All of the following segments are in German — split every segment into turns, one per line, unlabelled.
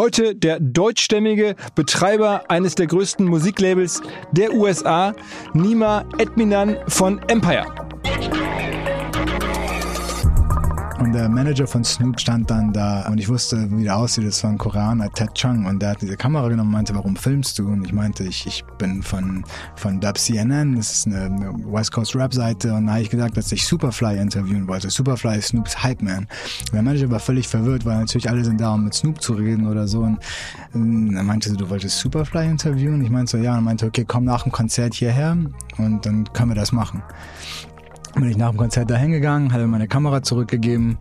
Heute der deutschstämmige Betreiber eines der größten Musiklabels der USA, Nima Edminan von Empire.
Und der Manager von Snoop stand dann da und ich wusste, wie der aussieht. Das war ein Koreaner, Ted Chung. Und der hat diese Kamera genommen und meinte, warum filmst du? Und ich meinte, ich, ich bin von, von Dub CNN, das ist eine, West Coast Rap-Seite. Und da habe ich gesagt, dass ich Superfly interviewen wollte. Superfly ist Snoops Hype Man. Der Manager war völlig verwirrt, weil natürlich alle sind da, um mit Snoop zu reden oder so. Und, er meinte du wolltest Superfly interviewen? Ich meinte so, ja. Und er meinte, okay, komm nach dem Konzert hierher und dann können wir das machen bin ich nach dem Konzert da hingegangen, hatte meine Kamera zurückgegeben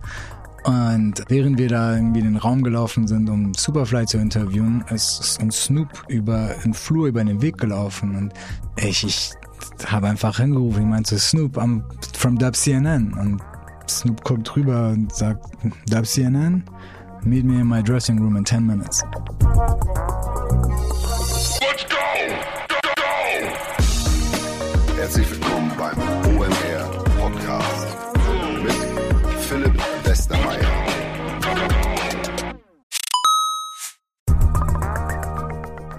und während wir da irgendwie in den Raum gelaufen sind, um Superfly zu interviewen, ist uns Snoop über den Flur, über den Weg gelaufen und ich, ich habe einfach hingerufen, ich meinte Snoop, I'm from Dub CNN und Snoop guckt rüber und sagt, Dub CNN, meet me in my dressing room in 10 minutes. Let's go! Go,
go! Herzlich willkommen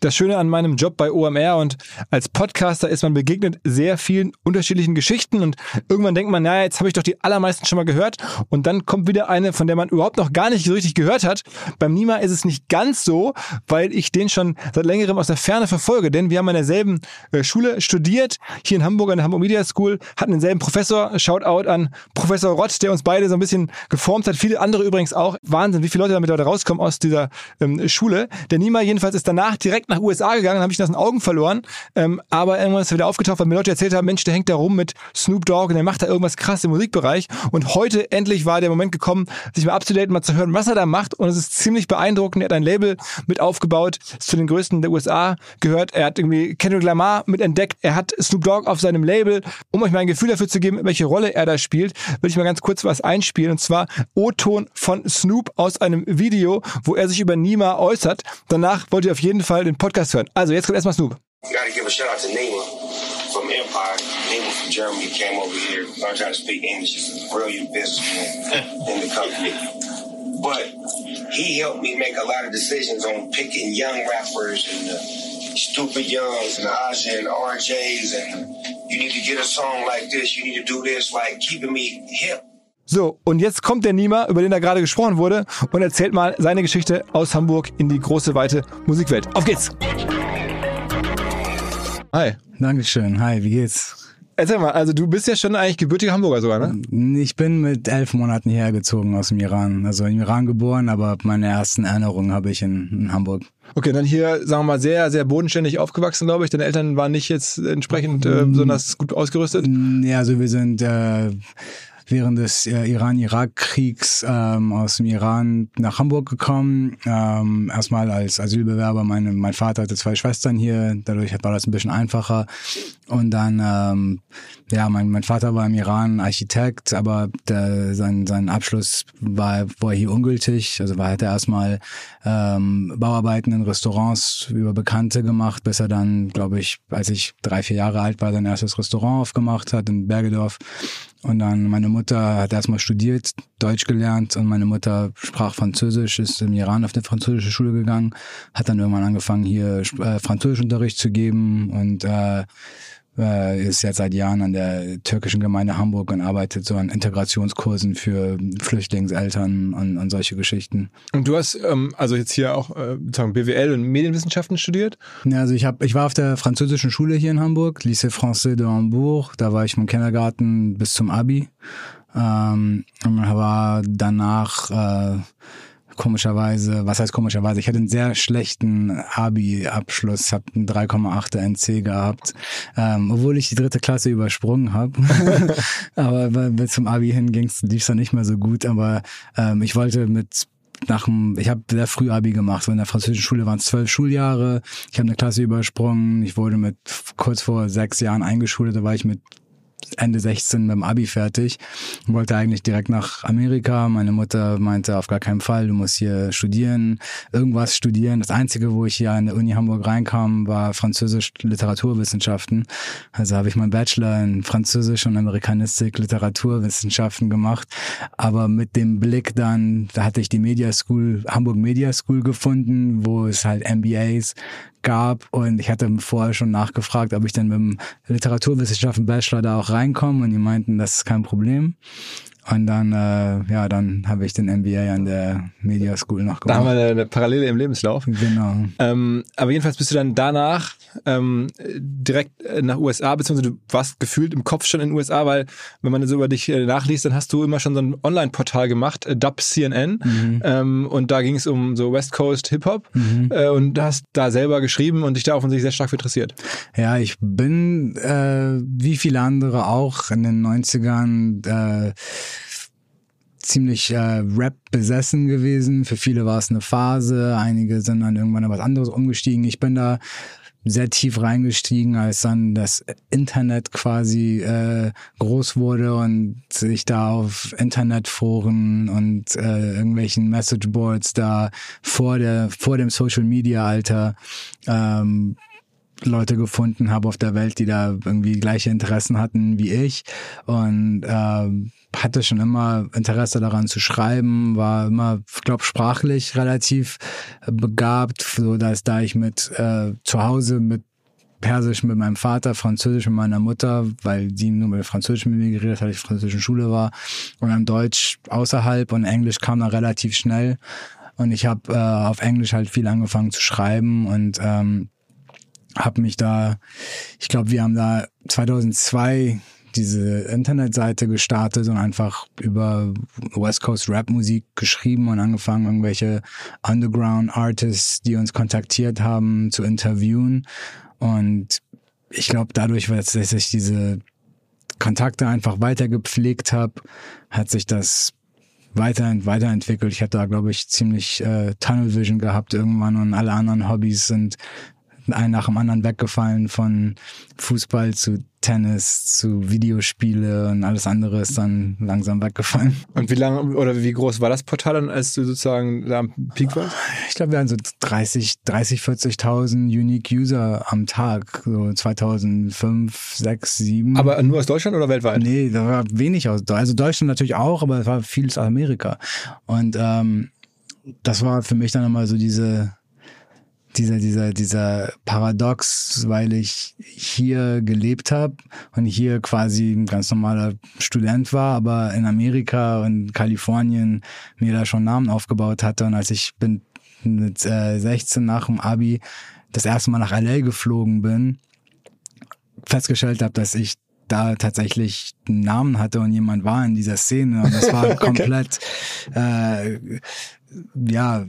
das Schöne an meinem Job bei OMR und als Podcaster ist man begegnet sehr vielen unterschiedlichen Geschichten und irgendwann denkt man, naja, jetzt habe ich doch die allermeisten schon mal gehört und dann kommt wieder eine, von der man überhaupt noch gar nicht so richtig gehört hat. Beim Nima ist es nicht ganz so, weil ich den schon seit längerem aus der Ferne verfolge, denn wir haben an derselben äh, Schule studiert, hier in Hamburg an der Hamburg Media School, hatten denselben Professor, Shoutout an Professor Rott, der uns beide so ein bisschen geformt hat, viele andere übrigens auch. Wahnsinn, wie viele Leute damit heute rauskommen aus dieser ähm, Schule. Der Nima jedenfalls ist danach direkt nach USA gegangen, habe ich das in Augen verloren. Ähm, aber irgendwann ist er wieder aufgetaucht, weil mir Leute erzählt haben, Mensch, der hängt da rum mit Snoop Dogg und der macht da irgendwas krass im Musikbereich. Und heute endlich war der Moment gekommen, sich mal abzudaten, mal zu hören, was er da macht. Und es ist ziemlich beeindruckend. Er hat ein Label mit aufgebaut, ist zu den größten der USA gehört. Er hat irgendwie Kendrick Lamar mit entdeckt. Er hat Snoop Dogg auf seinem Label. Um euch mal ein Gefühl dafür zu geben, welche Rolle er da spielt, will ich mal ganz kurz was einspielen. Und zwar O-Ton von Snoop aus einem Video, wo er sich über Nima äußert. Danach wollt ihr auf jeden Fall den Podcast hören. Also jetzt kommt erstmal Snoop.
Gotta give a shout out to Nima from Empire. Nima from Germany came over here, learned how to speak English. He's a brilliant businessman in the company. But he helped me make a lot of decisions on picking young rappers and the stupid youngs and the Asha and the RJs and you need to get a song like this, you need to do this, like keeping me hip.
So, und jetzt kommt der Nima, über den da gerade gesprochen wurde, und erzählt mal seine Geschichte aus Hamburg in die große, weite Musikwelt. Auf geht's!
Hi. Dankeschön. Hi, wie geht's?
Erzähl mal, also du bist ja schon eigentlich gebürtiger Hamburger sogar, ne?
Ich bin mit elf Monaten hergezogen aus dem Iran. Also im Iran geboren, aber meine ersten Erinnerungen habe ich in, in Hamburg.
Okay, dann hier, sagen wir mal, sehr, sehr bodenständig aufgewachsen, glaube ich. Deine Eltern waren nicht jetzt entsprechend äh, besonders gut ausgerüstet?
Ja, also wir sind... Äh, während des äh, Iran-Irak-Kriegs ähm, aus dem Iran nach Hamburg gekommen. Ähm, erstmal als Asylbewerber. Meine, mein Vater hatte zwei Schwestern hier, dadurch war das ein bisschen einfacher. Und dann, ähm, ja, mein, mein Vater war im Iran Architekt, aber der, sein, sein Abschluss war, war hier ungültig. Also war, hat er erstmal ähm, Bauarbeiten in Restaurants über Bekannte gemacht, bis er dann, glaube ich, als ich drei, vier Jahre alt war, sein erstes Restaurant aufgemacht hat in Bergedorf. Und dann meine Mutter hat erstmal studiert, Deutsch gelernt und meine Mutter sprach Französisch, ist im Iran auf eine französische Schule gegangen, hat dann irgendwann angefangen, hier äh, Französischunterricht zu geben und äh, ist jetzt seit Jahren an der türkischen Gemeinde Hamburg und arbeitet so an Integrationskursen für Flüchtlingseltern und, und solche Geschichten.
Und du hast ähm, also jetzt hier auch äh, sozusagen BWL und Medienwissenschaften studiert?
Ja, also ich habe, ich war auf der französischen Schule hier in Hamburg, Lycée Français de Hambourg. Da war ich im Kindergarten bis zum Abi. Ähm, und war danach äh, komischerweise, was heißt komischerweise, ich hatte einen sehr schlechten Abi-Abschluss, habe einen 3,8er NC gehabt, ähm, obwohl ich die dritte Klasse übersprungen habe. aber bis zum Abi hin ging's, lief's dann nicht mehr so gut, aber ähm, ich wollte mit nach dem, ich habe sehr früh Abi gemacht. So in der französischen Schule waren es zwölf Schuljahre. Ich habe eine Klasse übersprungen. Ich wurde mit kurz vor sechs Jahren eingeschult. Da war ich mit Ende 16 mit dem Abi fertig wollte eigentlich direkt nach Amerika. Meine Mutter meinte, auf gar keinen Fall, du musst hier studieren, irgendwas studieren. Das Einzige, wo ich hier an der Uni Hamburg reinkam, war Französisch Literaturwissenschaften. Also habe ich meinen Bachelor in Französisch und Amerikanistik Literaturwissenschaften gemacht. Aber mit dem Blick dann, da hatte ich die Media School, Hamburg Media School gefunden, wo es halt MBAs gab und ich hatte vorher schon nachgefragt, ob ich denn mit dem Literaturwissenschaften Bachelor da auch reinkomme und die meinten, das ist kein Problem. Und dann, äh, ja, dann habe ich den MBA an der Media School noch gemacht.
Da haben wir eine, eine Parallele im Lebenslauf.
Genau.
Ähm, aber jedenfalls bist du dann danach ähm, direkt nach USA, beziehungsweise du warst gefühlt im Kopf schon in den USA, weil wenn man so über dich äh, nachliest, dann hast du immer schon so ein Online-Portal gemacht, äh, Dub CNN. Mhm. Ähm, und da ging es um so West Coast Hip-Hop. Mhm. Äh, und du hast da selber geschrieben und dich da offensichtlich sehr stark für interessiert.
Ja, ich bin, äh, wie viele andere auch, in den 90ern äh, ziemlich äh, Rap besessen gewesen. Für viele war es eine Phase, einige sind dann irgendwann auf was anderes umgestiegen. Ich bin da sehr tief reingestiegen, als dann das Internet quasi äh, groß wurde und sich da auf Internetforen und äh, irgendwelchen Messageboards da vor der vor dem Social Media Alter ähm, Leute gefunden habe auf der Welt, die da irgendwie gleiche Interessen hatten wie ich und ähm, hatte schon immer Interesse daran zu schreiben, war immer, glaube sprachlich relativ begabt, so dass da ich mit äh, zu Hause mit Persisch mit meinem Vater, Französisch mit meiner Mutter, weil die nur mit Französisch mit mir geredet hat, ich in französischen Schule war und dann Deutsch außerhalb und Englisch kam dann relativ schnell. Und ich habe äh, auf Englisch halt viel angefangen zu schreiben und ähm, habe mich da, ich glaube, wir haben da 2002 diese Internetseite gestartet und einfach über West Coast Rap Musik geschrieben und angefangen, irgendwelche Underground Artists, die uns kontaktiert haben, zu interviewen. Und ich glaube, dadurch, dass ich diese Kontakte einfach weiter gepflegt habe, hat sich das weiter, weiterentwickelt. Ich hatte da, glaube ich, ziemlich äh, Tunnel Vision gehabt irgendwann und alle anderen Hobbys sind ein nach dem anderen weggefallen von Fußball zu Tennis zu Videospiele und alles andere ist dann langsam weggefallen.
Und wie lange oder wie groß war das Portal dann, als du sozusagen da am Peak warst?
Ich glaube, wir hatten so 30, 30, 40.000 Unique User am Tag, so 2005, 6, 7.
Aber nur aus Deutschland oder weltweit?
Nee, da war wenig aus Deutschland. Also Deutschland natürlich auch, aber es war vieles aus Amerika. Und ähm, das war für mich dann immer so diese dieser, dieser, dieser Paradox, weil ich hier gelebt habe und hier quasi ein ganz normaler Student war, aber in Amerika und Kalifornien mir da schon Namen aufgebaut hatte. Und als ich bin mit äh, 16 nach dem Abi das erste Mal nach LA geflogen bin, festgestellt habe, dass ich da tatsächlich einen Namen hatte und jemand war in dieser Szene und das war komplett äh, ja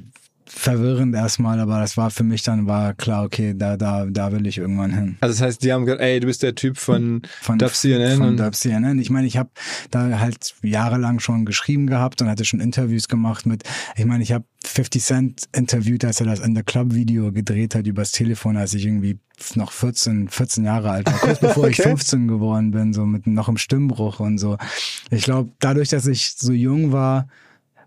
verwirrend erstmal, aber das war für mich dann war klar, okay, da da da will ich irgendwann hin.
Also das heißt, die haben gesagt, ey, du bist der Typ von, von Dub CNN.
Von Dub CNN. Ich meine, ich habe da halt jahrelang schon geschrieben gehabt und hatte schon Interviews gemacht mit, ich meine, ich habe 50 Cent interviewt, als er das in der Club Video gedreht hat übers Telefon, als ich irgendwie noch 14, 14 Jahre alt war, kurz bevor okay. ich 15 geworden bin, so mit noch im Stimmbruch und so. Ich glaube, dadurch, dass ich so jung war,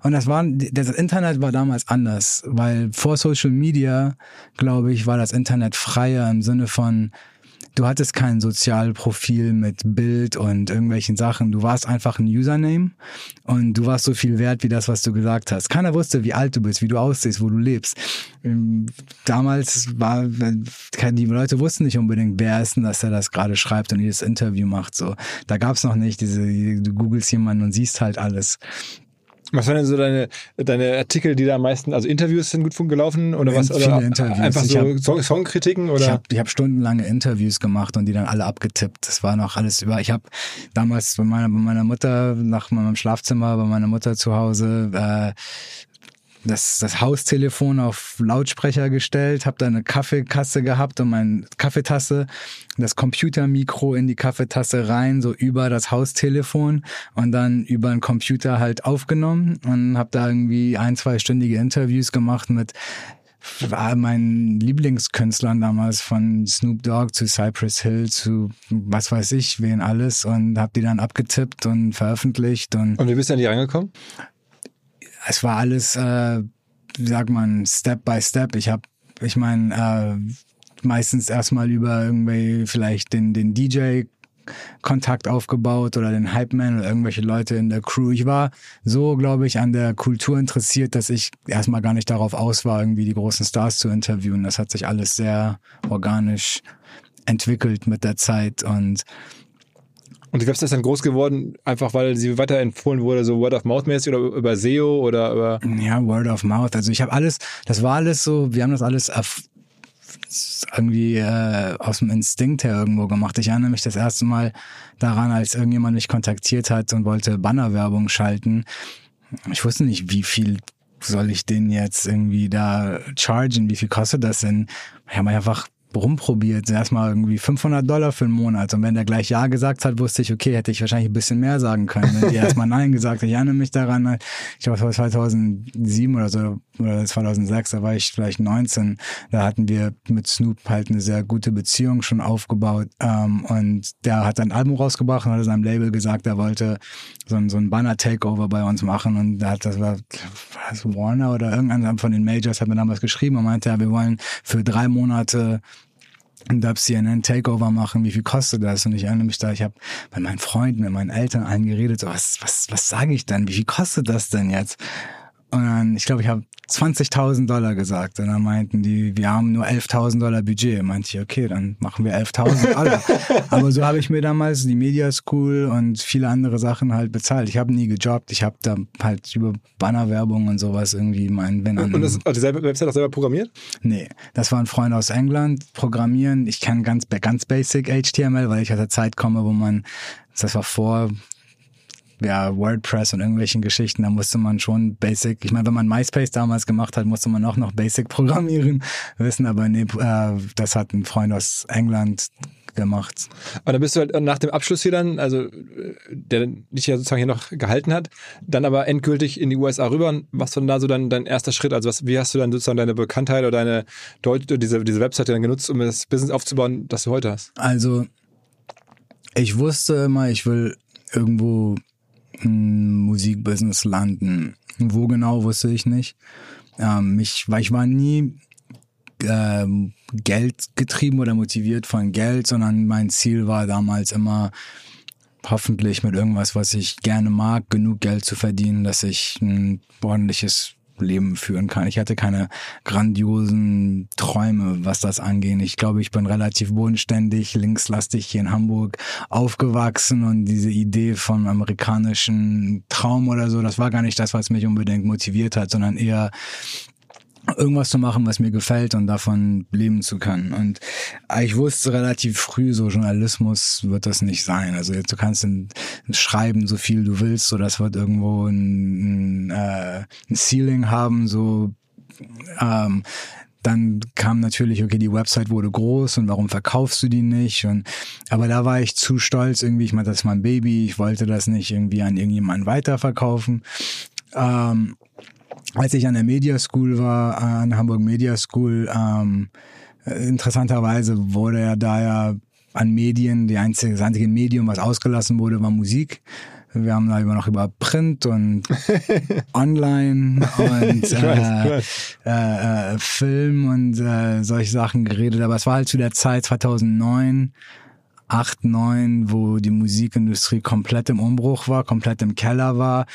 und das war, das Internet war damals anders, weil vor Social Media, glaube ich, war das Internet freier im Sinne von, du hattest kein Sozialprofil mit Bild und irgendwelchen Sachen. Du warst einfach ein Username und du warst so viel wert wie das, was du gesagt hast. Keiner wusste, wie alt du bist, wie du aussiehst, wo du lebst. Ähm, damals war, die Leute wussten nicht unbedingt, wer ist denn, dass er das gerade schreibt und dieses Interview macht. So, da gab's noch nicht diese, du googelst jemanden und siehst halt alles.
Was waren denn so deine, deine Artikel, die da am meisten, also Interviews sind gut gelaufen oder was?
Viele
Oder
Interviews.
Einfach
Ich
so
hab-
Song Songkritiken oder?
Ich habe ich hab stundenlange Interviews gemacht und die dann alle abgetippt. Das war noch alles über. Ich habe damals bei meiner, bei meiner Mutter, nach meinem Schlafzimmer, bei meiner Mutter zu Hause, äh, das, das Haustelefon auf Lautsprecher gestellt, habe da eine Kaffeekasse gehabt und meine Kaffeetasse, das Computermikro in die Kaffeetasse rein, so über das Haustelefon und dann über den Computer halt aufgenommen und habe da irgendwie ein, zweistündige Interviews gemacht mit war meinen Lieblingskünstlern damals von Snoop Dogg zu Cypress Hill zu was weiß ich wen alles und habe die dann abgetippt und veröffentlicht und
Und wie bist du an die rangekommen?
Es war alles, äh, wie sagt man, Step by Step. Ich habe, ich meine, äh, meistens erstmal über irgendwie vielleicht den, den DJ Kontakt aufgebaut oder den Hype Man oder irgendwelche Leute in der Crew. Ich war so, glaube ich, an der Kultur interessiert, dass ich erstmal gar nicht darauf aus war, irgendwie die großen Stars zu interviewen. Das hat sich alles sehr organisch entwickelt mit der Zeit und
Und die Website ist dann groß geworden, einfach weil sie weiterempfohlen wurde, so Word of Mouth mäßig oder über SEO oder über.
Ja, Word of Mouth. Also ich habe alles, das war alles so, wir haben das alles irgendwie äh, aus dem Instinkt her irgendwo gemacht. Ich erinnere mich das erste Mal daran, als irgendjemand mich kontaktiert hat und wollte Bannerwerbung schalten. Ich wusste nicht, wie viel soll ich den jetzt irgendwie da chargen, wie viel kostet das denn? Ich habe einfach rumprobiert, erstmal irgendwie 500 Dollar für einen Monat. Und wenn der gleich Ja gesagt hat, wusste ich, okay, hätte ich wahrscheinlich ein bisschen mehr sagen können. Wenn die erstmal Nein gesagt hat, ich erinnere mich daran, ich glaube, es war 2007 oder so, oder 2006, da war ich vielleicht 19, da hatten wir mit Snoop halt eine sehr gute Beziehung schon aufgebaut. Ähm, und der hat ein Album rausgebracht und hat seinem Label gesagt, er wollte so ein, so ein Banner-Takeover bei uns machen. Und da hat das war, war Warner oder irgendeiner von den Majors hat mir damals geschrieben und meinte, ja, wir wollen für drei Monate Dub CNN Takeover machen, wie viel kostet das? Und ich erinnere mich da, ich habe bei meinen Freunden, mit meinen Eltern allen geredet, so, was, was, was sage ich denn? Wie viel kostet das denn jetzt? Und dann, ich glaube, ich habe 20.000 Dollar gesagt. Und dann meinten die, wir haben nur 11.000 Dollar Budget. Meinte ich, okay, dann machen wir 11.000 Dollar. Aber so habe ich mir damals die Media School und viele andere Sachen halt bezahlt. Ich habe nie gejobbt. Ich habe da halt über Bannerwerbung und sowas irgendwie mein, wenn an
Und das, also die Website auch selber programmiert?
Nee, das war ein Freund aus England. Programmieren, ich kann ganz, ganz basic HTML, weil ich aus der Zeit komme, wo man, das war vor ja, WordPress und irgendwelchen Geschichten, da musste man schon Basic, ich meine, wenn man MySpace damals gemacht hat, musste man auch noch Basic programmieren wissen, aber nee, äh, das hat ein Freund aus England gemacht.
Aber dann bist du halt nach dem Abschluss hier dann, also äh, der dich ja sozusagen hier noch gehalten hat, dann aber endgültig in die USA rüber. Und Was war denn da so dein, dein erster Schritt? Also was, wie hast du dann sozusagen deine Bekanntheit oder deine Deut diese, diese Webseite dann genutzt, um das Business aufzubauen, das du heute hast?
Also, ich wusste immer, ich will irgendwo Musikbusiness landen. Wo genau, wusste ich nicht. Ähm, ich, weil ich war nie ähm, Geld getrieben oder motiviert von Geld, sondern mein Ziel war damals immer, hoffentlich mit irgendwas, was ich gerne mag, genug Geld zu verdienen, dass ich ein ordentliches Leben führen kann. Ich hatte keine grandiosen Träume, was das angeht. Ich glaube, ich bin relativ bodenständig, linkslastig hier in Hamburg aufgewachsen und diese Idee vom amerikanischen Traum oder so, das war gar nicht das, was mich unbedingt motiviert hat, sondern eher irgendwas zu machen, was mir gefällt und davon leben zu können. Und ich wusste relativ früh, so Journalismus wird das nicht sein. Also du kannst in, in schreiben, so viel du willst, so das wird irgendwo ein, ein, äh, ein Ceiling haben, so ähm, dann kam natürlich, okay, die Website wurde groß und warum verkaufst du die nicht? Und aber da war ich zu stolz irgendwie, ich meine, das ist mein Baby, ich wollte das nicht irgendwie an irgendjemanden weiterverkaufen. Ähm, als ich an der Media School war, an der Hamburg Media School, ähm, interessanterweise wurde ja da ja an Medien, die einzige, das einzige Medium, was ausgelassen wurde, war Musik. Wir haben da immer noch über Print und Online und äh, äh, äh, Film und äh, solche Sachen geredet. Aber es war halt zu der Zeit 2009, 8, 9, wo die Musikindustrie komplett im Umbruch war, komplett im Keller war.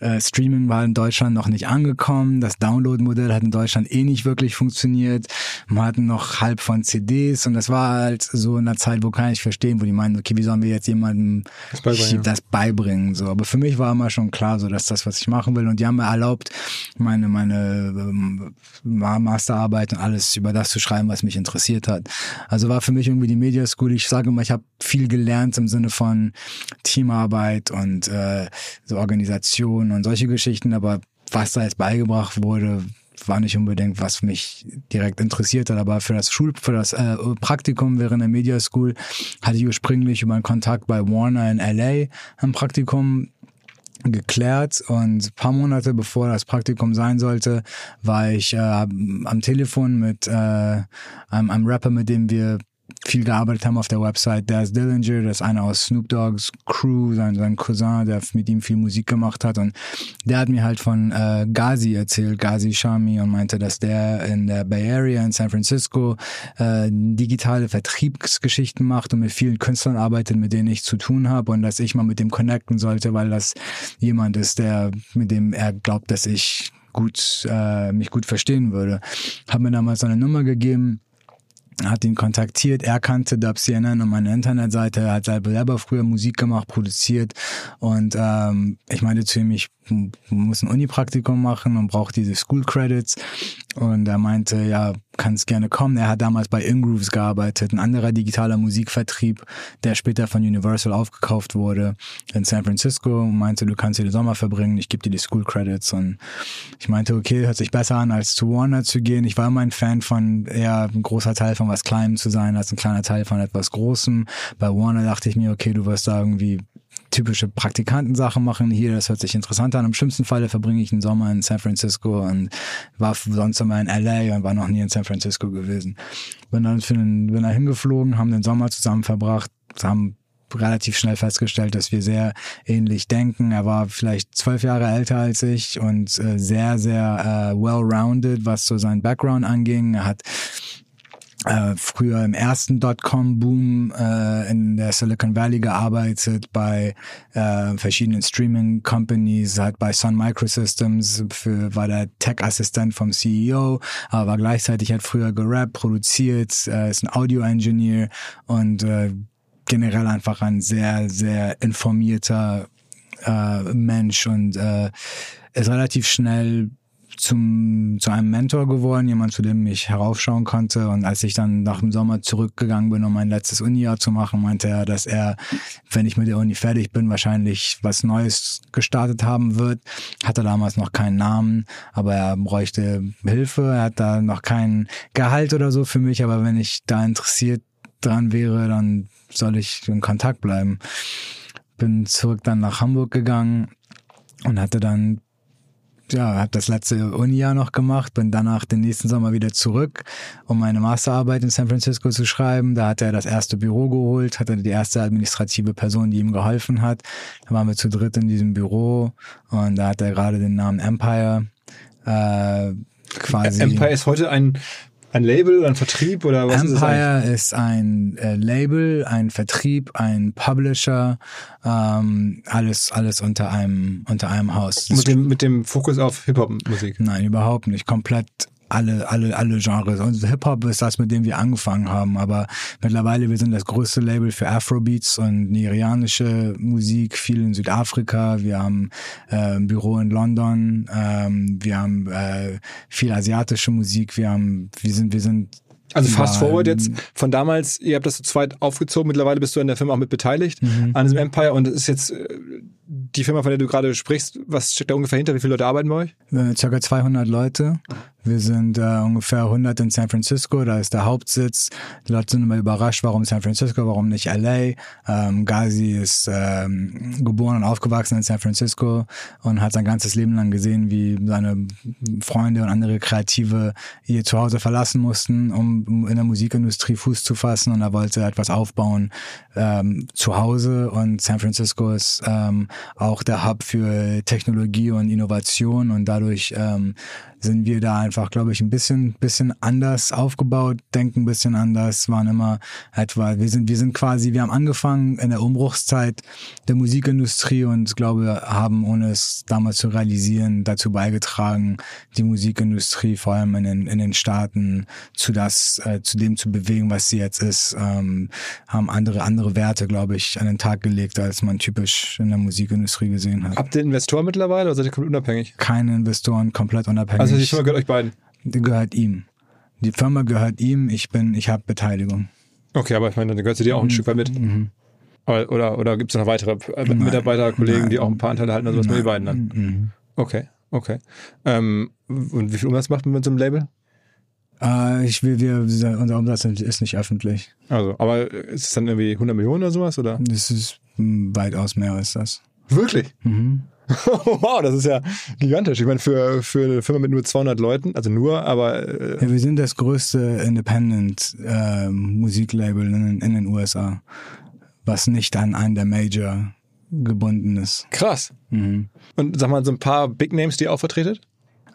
Äh, Streaming war in Deutschland noch nicht angekommen. Das Download-Modell hat in Deutschland eh nicht wirklich funktioniert. Man hatte noch halb von CDs und das war halt so in einer Zeit, wo kann ich verstehen, wo die meinen, okay, wie sollen wir jetzt jemandem
Das beibringen,
das beibringen? So, aber für mich war immer schon klar, so dass das, was ich machen will. Und die haben mir erlaubt, meine meine ähm, Masterarbeit und alles über das zu schreiben, was mich interessiert hat. Also war für mich irgendwie die Media School. Ich sage immer, ich habe viel gelernt im Sinne von Teamarbeit und äh, so Organisation und solche Geschichten. Aber was da jetzt beigebracht wurde, war nicht unbedingt, was mich direkt interessiert hat, aber für das Schul für das äh, Praktikum während der Media School hatte ich ursprünglich über einen Kontakt bei Warner in LA ein Praktikum geklärt und paar Monate bevor das Praktikum sein sollte, war ich äh, am Telefon mit äh, einem, einem Rapper, mit dem wir viel gearbeitet haben auf der Website. Daz Dillinger, das ist einer aus Snoop Dogg's Crew, sein, sein Cousin, der mit ihm viel Musik gemacht hat. Und der hat mir halt von äh, Ghazi erzählt, Ghazi Shami, und meinte, dass der in der Bay Area in San Francisco äh, digitale Vertriebsgeschichten macht und mit vielen Künstlern arbeitet, mit denen ich zu tun habe und dass ich mal mit dem connecten sollte, weil das jemand ist, der mit dem er glaubt, dass ich gut äh, mich gut verstehen würde. Hab mir damals seine Nummer gegeben hat ihn kontaktiert, er kannte Dub CNN und meine Internetseite, er hat selber früher Musik gemacht, produziert und ähm, ich meinte zu ihm, ich muss ein Uni-Praktikum machen und brauche diese School Credits und er meinte, ja, kannst gerne kommen. Er hat damals bei Ingrooves gearbeitet, ein anderer digitaler Musikvertrieb, der später von Universal aufgekauft wurde in San Francisco und meinte, du kannst hier den Sommer verbringen, ich gebe dir die School Credits und ich meinte, okay, hört sich besser an, als zu Warner zu gehen. Ich war immer ein Fan von eher ein großer Teil von was Kleinem zu sein, als ein kleiner Teil von etwas Großem. Bei Warner dachte ich mir, okay, du wirst da irgendwie typische Praktikantensachen machen hier, das hört sich interessant an. Im schlimmsten Falle verbringe ich einen Sommer in San Francisco und war sonst immer in LA und war noch nie in San Francisco gewesen. Bin dann für den, bin da hingeflogen, haben den Sommer zusammen verbracht, haben relativ schnell festgestellt, dass wir sehr ähnlich denken. Er war vielleicht zwölf Jahre älter als ich und äh, sehr, sehr äh, well-rounded, was so sein Background anging. Er hat äh, früher im ersten Dotcom-Boom äh, in der Silicon Valley gearbeitet, bei äh, verschiedenen Streaming-Companies, hat bei Sun Microsystems, für, war der Tech-Assistent vom CEO, aber war gleichzeitig hat früher gerappt, produziert, äh, ist ein Audio-Engineer und äh, generell einfach ein sehr, sehr informierter äh, Mensch und äh, ist relativ schnell zum, zu einem Mentor geworden, jemand, zu dem ich heraufschauen konnte. Und als ich dann nach dem Sommer zurückgegangen bin, um mein letztes Uni-Jahr zu machen, meinte er, dass er, wenn ich mit der Uni fertig bin, wahrscheinlich was Neues gestartet haben wird. Hatte damals noch keinen Namen, aber er bräuchte Hilfe. Er hat da noch kein Gehalt oder so für mich, aber wenn ich da interessiert dran wäre, dann soll ich in Kontakt bleiben. Bin zurück dann nach Hamburg gegangen und hatte dann ja, habe das letzte Uni-Jahr noch gemacht, bin danach den nächsten Sommer wieder zurück, um meine Masterarbeit in San Francisco zu schreiben. Da hat er das erste Büro geholt, hatte die erste administrative Person, die ihm geholfen hat. Da waren wir zu dritt in diesem Büro und da hat er gerade den Namen Empire äh, quasi.
Empire ist heute ein ein Label, ein Vertrieb oder was
Empire
ist es
ist ein äh, Label, ein Vertrieb, ein Publisher, ähm, alles alles unter einem unter einem Haus.
Mit dem, mit dem Fokus auf Hip-Hop-Musik.
Nein, überhaupt nicht. Komplett alle, alle, alle Genres. Und Hip-Hop ist das, mit dem wir angefangen haben. Aber mittlerweile, wir sind das größte Label für Afrobeats und nigerianische Musik, viel in Südafrika. Wir haben äh, ein Büro in London. Ähm, wir haben äh, viel asiatische Musik. Wir haben, wir sind, wir sind
Also fast forward jetzt von damals, ihr habt das zu zweit aufgezogen, mittlerweile bist du an der Firma auch mit beteiligt, an diesem Empire und es ist jetzt äh, die Firma, von der du gerade sprichst, was steckt da ungefähr hinter? Wie viele Leute arbeiten bei euch?
äh, circa 200 Leute. Wir sind äh, ungefähr 100 in San Francisco, da ist der Hauptsitz. Die Leute sind immer überrascht, warum San Francisco, warum nicht LA. Ähm, Ghazi ist ähm, geboren und aufgewachsen in San Francisco und hat sein ganzes Leben lang gesehen, wie seine Freunde und andere Kreative ihr Zuhause verlassen mussten, um in der Musikindustrie Fuß zu fassen und er wollte etwas aufbauen ähm, zu Hause und San Francisco ist ähm, auch der Hub für Technologie und Innovation und dadurch ähm, sind wir da einfach, glaube ich, ein bisschen, bisschen anders aufgebaut, denken ein bisschen anders, waren immer etwa, wir sind, wir sind quasi, wir haben angefangen in der Umbruchszeit der Musikindustrie und glaube, haben, ohne es damals zu realisieren, dazu beigetragen, die Musikindustrie vor allem in den, in den Staaten zu das, äh, zu dem zu bewegen, was sie jetzt ist, ähm, haben andere, andere Werte, glaube ich, an den Tag gelegt, als man typisch in der Musikindustrie gesehen hat.
Habt ihr Investoren mittlerweile oder seid ihr komplett unabhängig?
Keine Investoren, komplett unabhängig.
Also die Firma gehört euch beiden.
Die gehört ihm. Die Firma gehört ihm, ich bin, ich habe Beteiligung.
Okay, aber ich meine, dann gehört sie dir auch ein Stück weit mit.
Mhm.
Oder, oder, oder gibt es noch weitere äh, Mitarbeiter, Kollegen, die auch ein paar Anteile halten oder sowas mit ihr beiden dann?
Mhm.
Okay, okay. Ähm, und wie viel Umsatz macht man mit so einem Label?
Äh, ich will, wir, unser Umsatz ist nicht öffentlich.
Also, aber ist es dann irgendwie 100 Millionen oder sowas? Oder?
Das ist mm, weitaus mehr als das.
Wirklich?
Mhm.
wow, das ist ja gigantisch. Ich meine, für, für eine Firma mit nur 200 Leuten, also nur, aber äh,
Ja, wir sind das größte Independent äh, Musiklabel in, in den USA, was nicht an einen der Major gebunden ist.
krass.
Mhm.
Und sag mal, so ein paar Big Names, die ihr auch vertretet?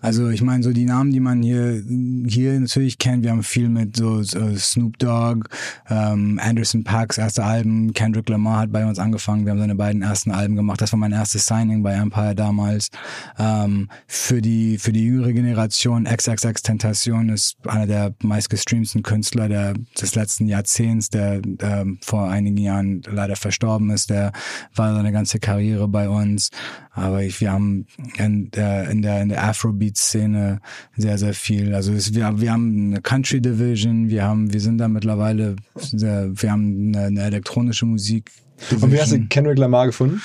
Also ich meine, so die Namen, die man hier hier natürlich kennt, wir haben viel mit so, so Snoop Dogg, ähm, Anderson Paaks erste Alben, Kendrick Lamar hat bei uns angefangen, wir haben seine beiden ersten Alben gemacht. Das war mein erstes Signing bei Empire damals. Ähm, für die für die jüngere Generation XXX Tentation ist einer der meistgestreamten Künstler der, des letzten Jahrzehnts, der ähm, vor einigen Jahren leider verstorben ist. Der war seine ganze Karriere bei uns. Aber ich, wir haben in der, in der, in der Afrobeat-Szene sehr, sehr viel. Also es, wir, wir haben eine Country Division, wir haben, wir sind da mittlerweile, sehr, wir haben eine, eine elektronische Musik.
Und wie hast du Kendrick Lamar gefunden?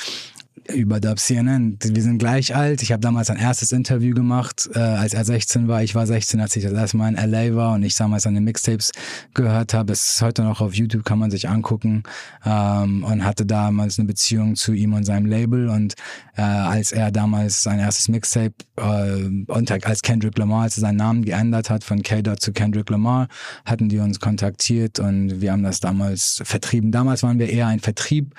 Über Dub CNN. Wir sind gleich alt. Ich habe damals ein erstes Interview gemacht, äh, als er 16 war. Ich war 16, als ich das erste Mal in LA war und ich damals seine Mixtapes gehört habe. Es ist heute noch auf YouTube, kann man sich angucken. Ähm, und hatte damals eine Beziehung zu ihm und seinem Label. Und äh, als er damals sein erstes Mixtape äh, und als Kendrick Lamar, als er seinen Namen geändert hat von K-Dot zu Kendrick Lamar, hatten die uns kontaktiert und wir haben das damals vertrieben. Damals waren wir eher ein Vertrieb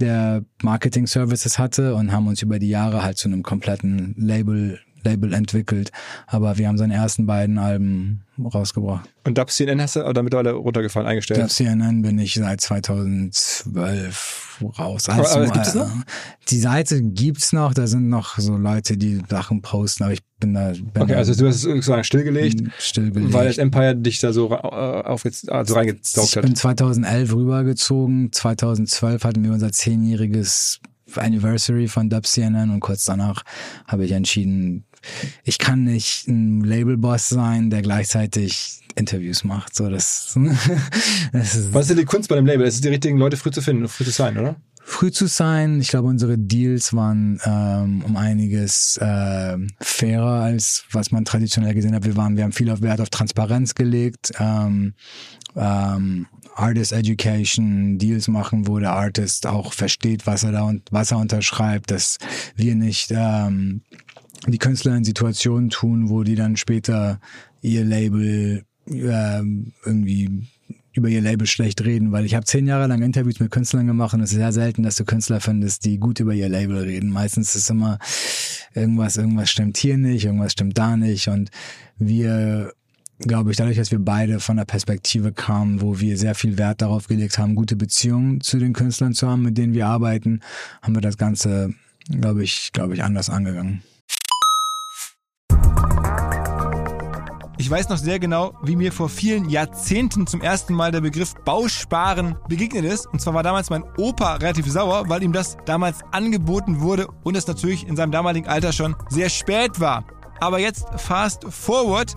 der Marketing Services hatte und haben uns über die Jahre halt zu einem kompletten Label Label entwickelt. Aber wir haben seine ersten beiden Alben rausgebracht.
Und Dub CNN hast du oder mittlerweile runtergefallen, eingestellt?
Auf CNN bin ich seit 2012 raus.
Aber- aber gibt es
äh,
noch?
Die Seite gibt's noch, da sind noch so Leute, die Sachen posten, aber ich bin da bin
Okay,
da
also du hast es sozusagen stillgelegt,
stillgelegt.
weil das Empire dich da so äh, auf also reingesaugt
Ich
hat.
bin 2011 rübergezogen. 2012 hatten wir unser zehnjähriges Anniversary von Dub CNN und kurz danach habe ich entschieden, ich kann nicht ein Labelboss sein, der gleichzeitig Interviews macht. So, das, das ist
Was ist denn die Kunst bei dem Label? Es ist die richtigen Leute früh zu finden und früh zu sein, oder?
früh zu sein. Ich glaube, unsere Deals waren ähm, um einiges äh, fairer als was man traditionell gesehen hat. Wir waren, wir haben viel auf Wert auf Transparenz gelegt. Ähm, ähm, Artist Education, Deals machen, wo der Artist auch versteht, was er da und was er unterschreibt, dass wir nicht ähm, die Künstler in Situationen tun, wo die dann später ihr Label ähm, irgendwie über ihr Label schlecht reden, weil ich habe zehn Jahre lang Interviews mit Künstlern gemacht und es ist sehr selten, dass du Künstler findest, die gut über ihr Label reden. Meistens ist immer irgendwas, irgendwas stimmt hier nicht, irgendwas stimmt da nicht und wir glaube ich, dadurch, dass wir beide von der Perspektive kamen, wo wir sehr viel Wert darauf gelegt haben, gute Beziehungen zu den Künstlern zu haben, mit denen wir arbeiten, haben wir das Ganze, glaube ich, glaube ich, anders angegangen.
Ich weiß noch sehr genau, wie mir vor vielen Jahrzehnten zum ersten Mal der Begriff Bausparen begegnet ist. Und zwar war damals mein Opa relativ sauer, weil ihm das damals angeboten wurde und es natürlich in seinem damaligen Alter schon sehr spät war. Aber jetzt fast forward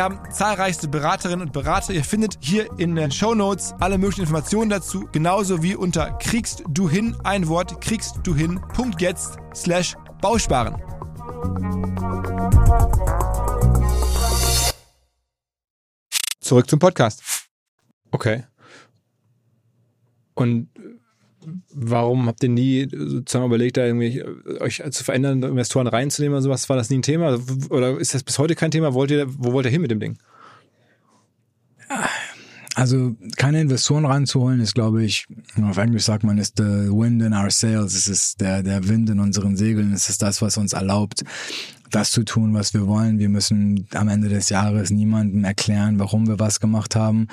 haben zahlreichste Beraterinnen und Berater. Ihr findet hier in den Show Notes alle möglichen Informationen dazu, genauso wie unter kriegst du hin ein Wort kriegst du hin.jetzt slash Bausparen. Zurück zum Podcast. Okay. Und warum habt ihr nie sozusagen überlegt, da irgendwie euch zu verändern, Investoren reinzunehmen oder sowas? War das nie ein Thema? Oder ist das bis heute kein Thema? Wollt ihr, wo wollt ihr hin mit dem Ding?
Also keine Investoren reinzuholen, ist, glaube ich, auf Englisch sagt man, ist the wind in our sails. Es ist der, der Wind in unseren Segeln. Es ist das, was uns erlaubt, das zu tun, was wir wollen. Wir müssen am Ende des Jahres niemandem erklären, warum wir was gemacht haben.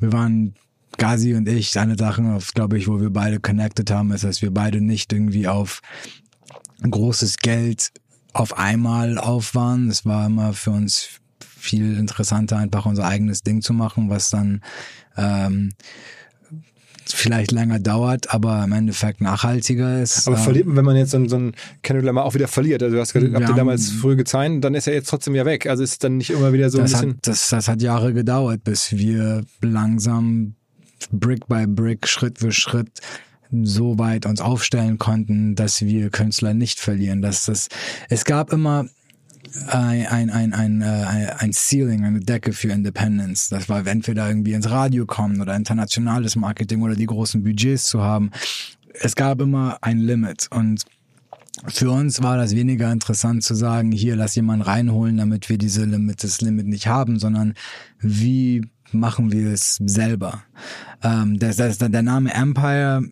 Wir waren Gazi und ich, eine Sache, glaube ich, wo wir beide connected haben, ist, dass wir beide nicht irgendwie auf großes Geld auf einmal auf waren. Es war immer für uns viel interessanter, einfach unser eigenes Ding zu machen, was dann ähm, vielleicht länger dauert, aber im Endeffekt nachhaltiger ist.
Aber verliert man, wenn man jetzt so, so ein Kendrick Lamar auch wieder verliert? Also du hast gesagt, habt ihr damals früh gezeigt, dann ist er jetzt trotzdem ja weg. Also ist es dann nicht immer wieder so
das
ein bisschen...
Hat, das, das hat Jahre gedauert, bis wir langsam Brick by Brick, Schritt für Schritt so weit uns aufstellen konnten, dass wir Künstler nicht verlieren. Dass das, es gab immer ein, ein, ein, ein, ein Ceiling, eine Decke für Independence. Das war entweder irgendwie ins Radio kommen oder internationales Marketing oder die großen Budgets zu haben. Es gab immer ein Limit und für uns war das weniger interessant zu sagen, hier lass jemanden reinholen, damit wir diese Limit, das Limit nicht haben, sondern wie machen wir es selber? Ähm, das, das, der Name Empire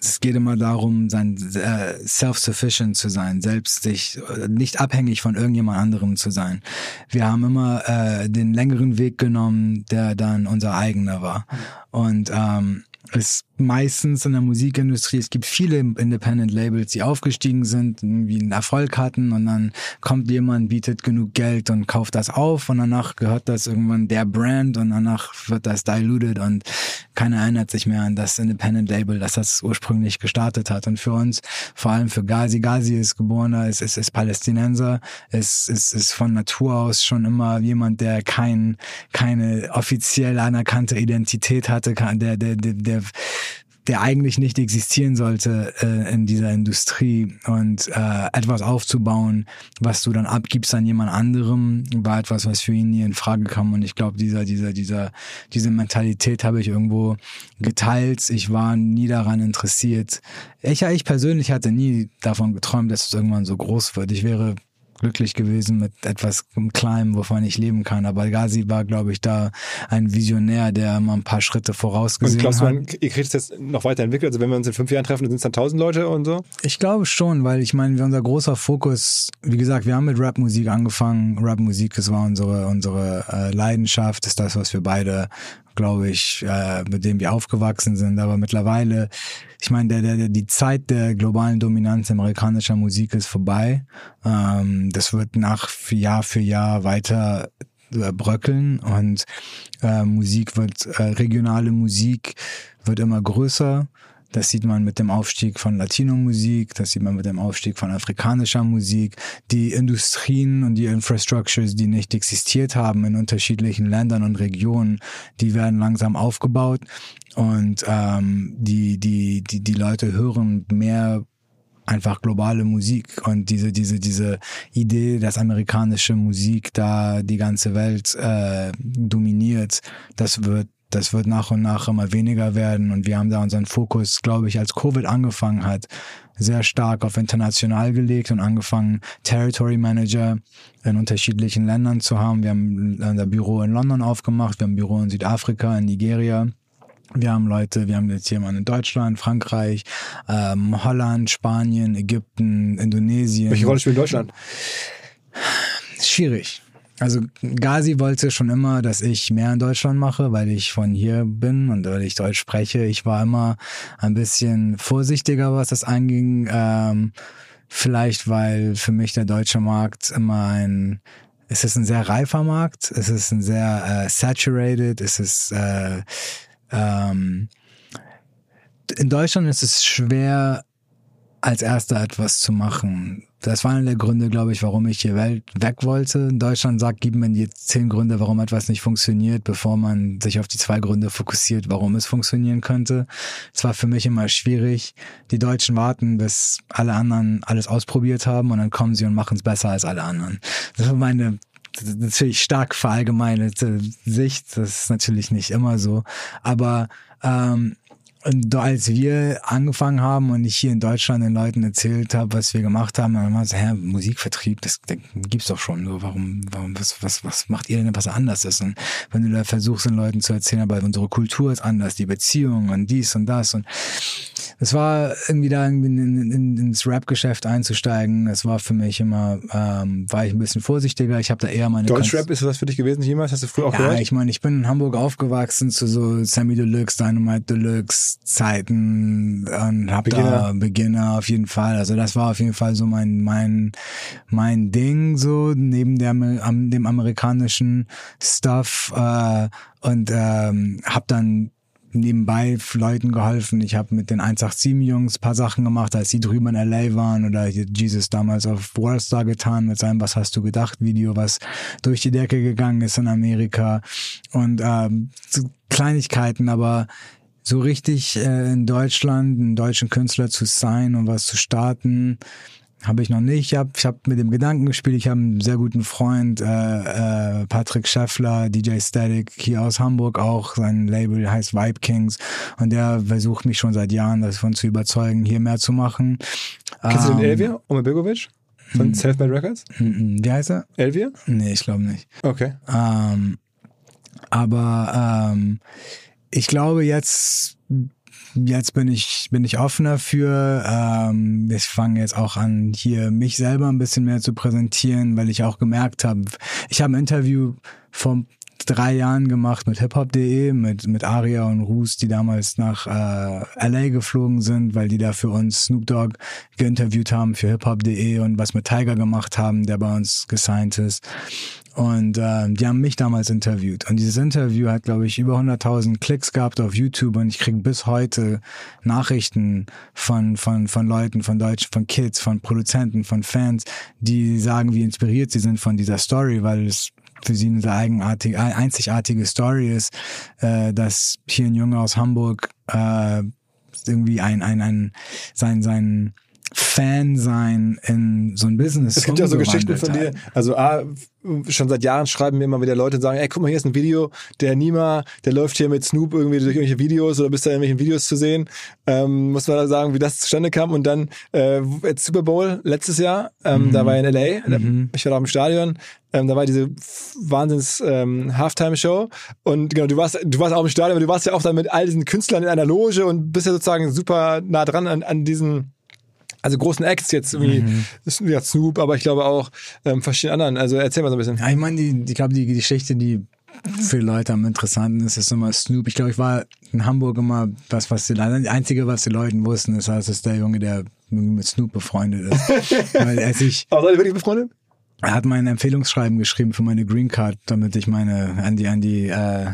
es geht immer darum, sein äh, self-sufficient zu sein, selbst sich nicht abhängig von irgendjemand anderem zu sein. Wir haben immer äh, den längeren Weg genommen, der dann unser eigener war. Und ähm, ist meistens in der Musikindustrie, es gibt viele Independent Labels, die aufgestiegen sind, irgendwie einen Erfolg hatten und dann kommt jemand, bietet genug Geld und kauft das auf und danach gehört das irgendwann der Brand und danach wird das diluted und keiner erinnert sich mehr an das Independent Label, das das ursprünglich gestartet hat. Und für uns, vor allem für Ghazi, Ghazi ist geborener, ist, ist, ist Palästinenser, ist, ist, ist von Natur aus schon immer jemand, der kein, keine offiziell anerkannte Identität hatte, der, der, der, der der eigentlich nicht existieren sollte äh, in dieser Industrie und äh, etwas aufzubauen, was du dann abgibst an jemand anderem, war etwas, was für ihn nie in Frage kam und ich glaube, dieser dieser dieser diese Mentalität habe ich irgendwo geteilt. Ich war nie daran interessiert. Ich ich persönlich hatte nie davon geträumt, dass es irgendwann so groß wird. Ich wäre glücklich gewesen mit etwas Kleinem, wovon ich leben kann. Aber Gazi war, glaube ich, da ein Visionär, der mal ein paar Schritte vorausgesehen
und glaubst
hat.
Du, man, ihr kriegt es jetzt noch weiterentwickelt? Also wenn wir uns in fünf Jahren treffen, sind es dann tausend Leute und so?
Ich glaube schon, weil ich meine, unser großer Fokus, wie gesagt, wir haben mit Rapmusik angefangen. Rapmusik, das war unsere, unsere äh, Leidenschaft, ist das, was wir beide glaube ich, äh, mit dem wir aufgewachsen sind. Aber mittlerweile, ich meine, der, der, die Zeit der globalen Dominanz amerikanischer Musik ist vorbei. Ähm, das wird nach Jahr für Jahr weiter äh, bröckeln und äh, Musik wird, äh, regionale Musik wird immer größer. Das sieht man mit dem Aufstieg von Latino-Musik, das sieht man mit dem Aufstieg von afrikanischer Musik. Die Industrien und die Infrastructures, die nicht existiert haben in unterschiedlichen Ländern und Regionen, die werden langsam aufgebaut und ähm, die, die, die, die Leute hören mehr einfach globale Musik und diese diese diese Idee, dass amerikanische Musik da die ganze Welt äh, dominiert, das wird das wird nach und nach immer weniger werden und wir haben da unseren Fokus, glaube ich, als Covid angefangen hat, sehr stark auf international gelegt und angefangen, Territory Manager in unterschiedlichen Ländern zu haben. Wir haben ein Büro in London aufgemacht, wir haben ein Büro in Südafrika, in Nigeria. Wir haben Leute, wir haben jetzt jemanden in Deutschland, Frankreich, ähm, Holland, Spanien, Ägypten, Indonesien.
Welche Rolle spielt Deutschland?
Schwierig also Gazi wollte schon immer, dass ich mehr in Deutschland mache, weil ich von hier bin und weil ich Deutsch spreche. Ich war immer ein bisschen vorsichtiger, was das anging. Ähm, vielleicht, weil für mich der deutsche Markt immer ein es ist ein sehr reifer Markt, es ist ein sehr äh, saturated, es ist äh, ähm, in Deutschland ist es schwer, als erster etwas zu machen. Das war einer der Gründe, glaube ich, warum ich hier Welt weg wollte. In Deutschland sagt, gibt man die zehn Gründe, warum etwas nicht funktioniert, bevor man sich auf die zwei Gründe fokussiert, warum es funktionieren könnte. Es war für mich immer schwierig. Die Deutschen warten, bis alle anderen alles ausprobiert haben und dann kommen sie und machen es besser als alle anderen. Das war meine natürlich stark verallgemeinerte Sicht. Das ist natürlich nicht immer so. Aber ähm, und als wir angefangen haben und ich hier in Deutschland den Leuten erzählt habe, was wir gemacht haben, dann war so, hä, Musikvertrieb, das, das gibt's doch schon. So, warum, warum, was, was, was macht ihr denn, was anders ist? Und wenn du da versuchst, den Leuten zu erzählen, aber unsere Kultur ist anders, die Beziehung und dies und das und es war irgendwie da irgendwie in, in, ins Rap-Geschäft einzusteigen. Das war für mich immer, ähm, war ich ein bisschen vorsichtiger. Ich habe da eher meine
Deutschrap ist das für dich gewesen jemals? Hast du früher auch
ja,
gehört?
Ja, ich meine, ich bin in Hamburg aufgewachsen zu so Sammy Deluxe, Dynamite Deluxe Zeiten und hab Beginner. da Beginner auf jeden Fall. Also das war auf jeden Fall so mein mein mein Ding so neben der dem amerikanischen Stuff äh, und ähm, hab dann nebenbei Leuten geholfen. Ich habe mit den 187-Jungs paar Sachen gemacht, als die drüben in L.A. waren oder Jesus damals auf Worldstar getan mit seinem Was hast du gedacht Video, was durch die Decke gegangen ist in Amerika und ähm, so Kleinigkeiten, aber so richtig äh, in Deutschland einen deutschen Künstler zu sein und was zu starten, habe ich noch nicht. Ich habe ich hab mit dem Gedanken gespielt. Ich habe einen sehr guten Freund, äh, äh, Patrick Scheffler, DJ Static, hier aus Hamburg auch. Sein Label heißt Vibe Kings. Und der versucht mich schon seit Jahren davon zu überzeugen, hier mehr zu machen.
Kennst ähm, du den ähm, Elvia, Omer Begovic? Von hm. Selfmade Records?
Hm, hm. Wie heißt er?
Elvia?
Nee, ich glaube nicht.
Okay.
Ähm, aber ähm, ich glaube jetzt jetzt bin ich, bin ich offener für. Ähm, ich fange jetzt auch an, hier mich selber ein bisschen mehr zu präsentieren, weil ich auch gemerkt habe, ich habe ein Interview vom drei Jahren gemacht mit hiphop.de, mit, mit Aria und Roos, die damals nach äh, LA geflogen sind, weil die da für uns Snoop Dogg geinterviewt haben für hiphop.de und was mit Tiger gemacht haben, der bei uns gesigned ist. Und äh, die haben mich damals interviewt. Und dieses Interview hat, glaube ich, über 100.000 Klicks gehabt auf YouTube. Und ich kriege bis heute Nachrichten von, von, von Leuten, von Deutschen, von Kids, von Produzenten, von Fans, die sagen, wie inspiriert sie sind von dieser Story, weil es für sie eine eigenartige, einzigartige Story ist, äh, dass hier ein Junge aus Hamburg äh, irgendwie ein, ein, ein sein, sein Fan sein in so ein Business.
Es gibt ja so Geschichten von dir. Also A, schon seit Jahren schreiben mir immer wieder Leute und sagen, ey, guck mal, hier ist ein Video, der Nima, der läuft hier mit Snoop irgendwie durch irgendwelche Videos oder bist da in irgendwelchen Videos zu sehen. Ähm, muss man da sagen, wie das zustande kam. Und dann äh, jetzt Super Bowl letztes Jahr, ähm, mhm. da war ich in L.A., mhm. ich war da im Stadion, ähm, da war diese Wahnsinns ähm, Halftime-Show und genau, du warst, du warst auch im Stadion, aber du warst ja auch dann mit all diesen Künstlern in einer Loge und bist ja sozusagen super nah dran an, an diesen also großen Acts jetzt irgendwie, mhm. ja, Snoop, aber ich glaube auch ähm, verschiedene anderen. Also erzähl mal so ein bisschen.
Ja, ich meine, die, ich glaube, die Geschichte, die für Leute am interessanten ist, ist immer Snoop. Ich glaube, ich war in Hamburg immer das, was die, die einzige, was die Leute wussten, ist, dass es der Junge, der mit Snoop befreundet ist. Weil als ich.
Aber seid ihr wirklich befreundet?
Er hat mein Empfehlungsschreiben geschrieben für meine Green Card, damit ich meine an die an die äh,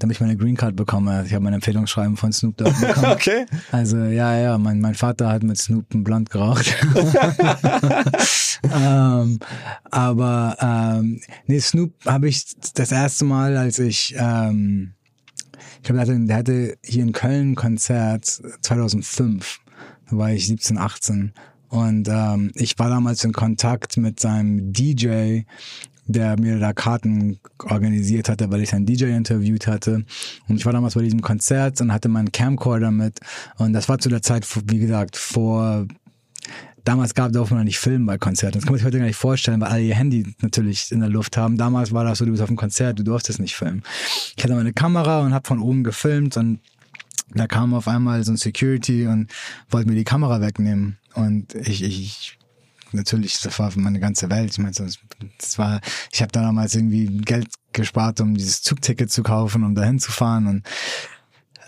damit ich meine Green Card bekomme. Ich habe mein Empfehlungsschreiben von Snoop Dogg bekommen.
okay.
Also ja, ja, mein mein Vater hat mit Snoop ein Blunt geraucht. ähm, aber ähm, nee, Snoop habe ich das erste Mal, als ich ähm, ich glaube, der hatte, der hatte hier in Köln ein Konzert 2005. Da war ich 17, 18 und ähm, ich war damals in Kontakt mit seinem DJ, der mir da Karten organisiert hatte, weil ich einen DJ interviewt hatte. Und ich war damals bei diesem Konzert und hatte meinen Camcorder mit. Und das war zu der Zeit, wie gesagt, vor Damals gab, durfte man nicht filmen bei Konzerten. Das kann man sich heute gar nicht vorstellen, weil alle ihr Handy natürlich in der Luft haben. Damals war das so, du bist auf einem Konzert, du durftest nicht filmen. Ich hatte meine Kamera und habe von oben gefilmt und da kam auf einmal so ein Security und wollte mir die Kamera wegnehmen. Und ich, ich natürlich, das war meine ganze Welt. Ich meine, das war, ich habe da damals irgendwie Geld gespart, um dieses Zugticket zu kaufen, um dahin zu fahren und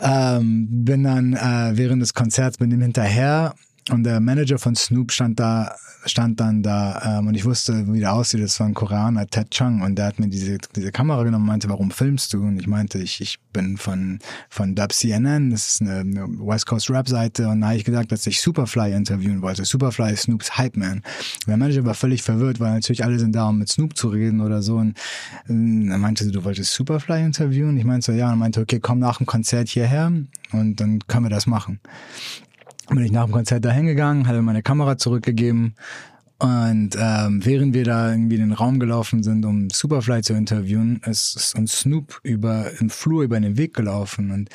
ähm, bin dann äh, während des Konzerts bin ihm hinterher und der Manager von Snoop stand da, stand dann da ähm, und ich wusste, wie der aussieht. Das war ein Koreaner, Ted Chung, und der hat mir diese, diese Kamera genommen und meinte, warum filmst du? Und ich meinte, ich, ich bin von, von Dub CNN, das ist eine, eine West Coast Rap-Seite. Und da habe ich gesagt, dass ich Superfly interviewen wollte. Superfly ist Snoops Hype Man. Der Manager war völlig verwirrt, weil natürlich alle sind da, um mit Snoop zu reden oder so. Und äh, er meinte, du wolltest Superfly interviewen? Ich meinte so, ja. Und er meinte, okay, komm nach dem Konzert hierher und dann können wir das machen bin ich nach dem Konzert da hingegangen, hatte meine Kamera zurückgegeben und ähm, während wir da irgendwie in den Raum gelaufen sind, um Superfly zu interviewen, ist, ist uns Snoop über im Flur über den Weg gelaufen und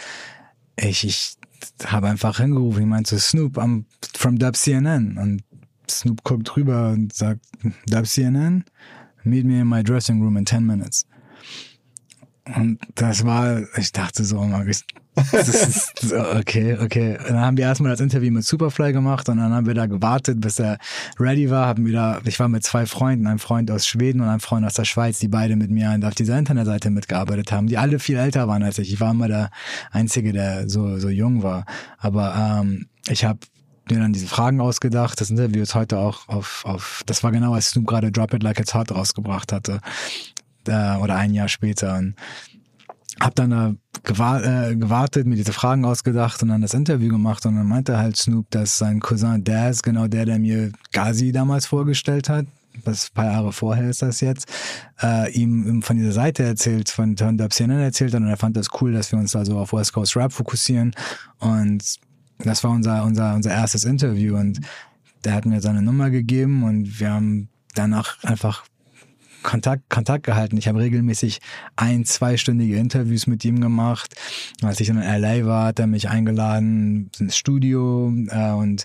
ich, ich habe einfach hingerufen, ich meinte Snoop, I'm from Dub CNN und Snoop guckt drüber und sagt, Dub CNN, meet me in my dressing room in 10 minutes. Und das war, ich dachte so, oh okay, okay. dann haben wir erstmal das Interview mit Superfly gemacht und dann haben wir da gewartet, bis er ready war. Haben wieder, ich war mit zwei Freunden, einem Freund aus Schweden und einem Freund aus der Schweiz, die beide mit mir auf dieser Internetseite mitgearbeitet haben, die alle viel älter waren als ich. Ich war immer der Einzige, der so, so jung war. Aber ähm, ich habe mir dann diese Fragen ausgedacht. Das Interview ist heute auch auf, auf das war genau, als Snoop gerade Drop It Like It's Hot rausgebracht hatte. Äh, oder ein Jahr später. Und hab dann da äh, gewartet, mir diese Fragen ausgedacht und dann das Interview gemacht und dann meinte halt Snoop, dass sein Cousin Daz, genau der, der mir Gazi damals vorgestellt hat, was ein paar Jahre vorher ist das jetzt, äh, ihm von dieser Seite erzählt, von Turn Up CNN erzählt hat und er fand das cool, dass wir uns da so auf West Coast Rap fokussieren und das war unser, unser, unser erstes Interview und der hat mir seine Nummer gegeben und wir haben danach einfach Kontakt, Kontakt gehalten. Ich habe regelmäßig ein, zweistündige Interviews mit ihm gemacht. Als ich in LA war, hat er mich eingeladen ins Studio äh, und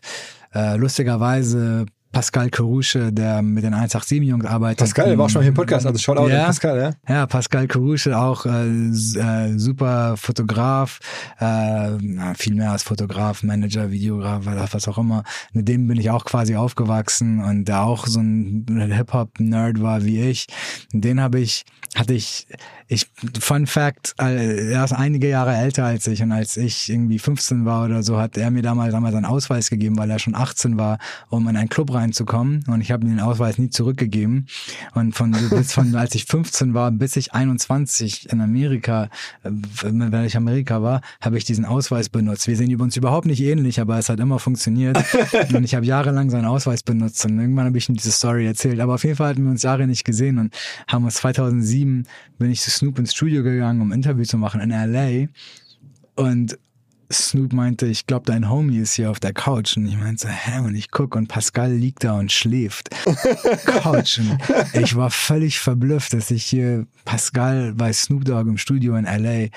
äh, lustigerweise Pascal Kerouche, der mit den 187-Jungs arbeitet.
Pascal, der war auch schon mal hier im Podcast, also Shoutout
ja,
an Pascal, ja?
Ja, Pascal Kerouche, auch äh, äh, super Fotograf, äh, viel mehr als Fotograf, Manager, Videograf, was auch immer. Mit dem bin ich auch quasi aufgewachsen und der auch so ein Hip-Hop-Nerd war wie ich. Den habe ich, hatte ich, ich, Fun Fact, er ist einige Jahre älter als ich und als ich irgendwie 15 war oder so, hat er mir damals, damals einen Ausweis gegeben, weil er schon 18 war, um in einen Club rein reinzukommen und ich habe mir den Ausweis nie zurückgegeben und von bis von als ich 15 war bis ich 21 in Amerika, äh, wenn ich Amerika war, habe ich diesen Ausweis benutzt. Wir sehen uns überhaupt nicht ähnlich, aber es hat immer funktioniert und ich habe jahrelang seinen Ausweis benutzt und irgendwann habe ich ihm diese Story erzählt. Aber auf jeden Fall hatten wir uns Jahre nicht gesehen und haben uns 2007 bin ich zu Snoop ins Studio gegangen, um ein Interview zu machen in LA und Snoop meinte, ich glaube, dein Homie ist hier auf der Couch. Und ich meinte, hä? Und ich guck und Pascal liegt da und schläft. Couch. Und ich war völlig verblüfft, dass ich hier Pascal bei Snoop Dogg im Studio in L.A.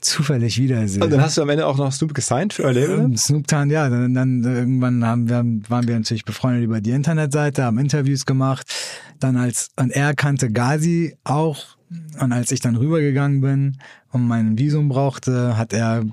zufällig wiedersehe.
Und dann hast du am Ende auch noch Snoop gesigned für L.A., oder?
Snoop dann, ja. Dann, dann irgendwann haben wir, waren wir natürlich befreundet über die Internetseite, haben Interviews gemacht. Dann als, und er kannte Gazi auch. Und als ich dann rübergegangen bin und mein Visum brauchte, hat er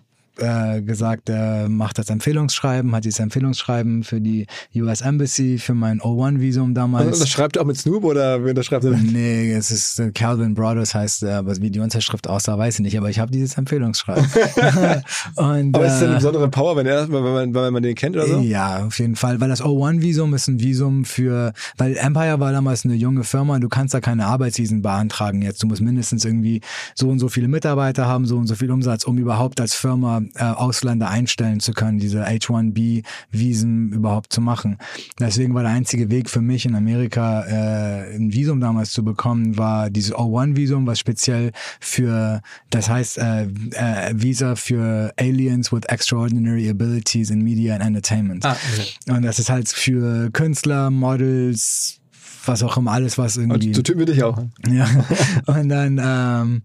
äh, gesagt, er macht das Empfehlungsschreiben, hat dieses Empfehlungsschreiben für die US Embassy, für mein O1-Visum damals.
Und das schreibt er auch mit Snoop oder wer unterschreibt er?
Nee, es ist äh, Calvin Brothers heißt er, aber wie die Unterschrift aussah, weiß ich nicht, aber ich habe dieses Empfehlungsschreiben.
Und, aber ist das eine äh, besondere Power, wenn, er, wenn, man, wenn man den kennt oder so?
Ja, auf jeden Fall, weil das O1-Visum ist ein Visum für, weil Empire war damals eine junge Firma du kannst da keine Arbeitsvisen beantragen jetzt. Du musst mindestens irgendwie so und so viele Mitarbeiter haben, so und so viel Umsatz, um überhaupt als Firma äh, Ausländer einstellen zu können, diese H1B-Visen überhaupt zu machen. Deswegen war der einzige Weg für mich in Amerika äh, ein Visum damals zu bekommen, war dieses O1-Visum, was speziell für, das heißt äh, äh, Visa für Aliens with Extraordinary Abilities in Media and Entertainment. Ah, okay. Und das ist halt für Künstler, Models, was auch immer, alles, was irgendwie.
Und so Typen wie dich auch.
Ja. Und dann ähm,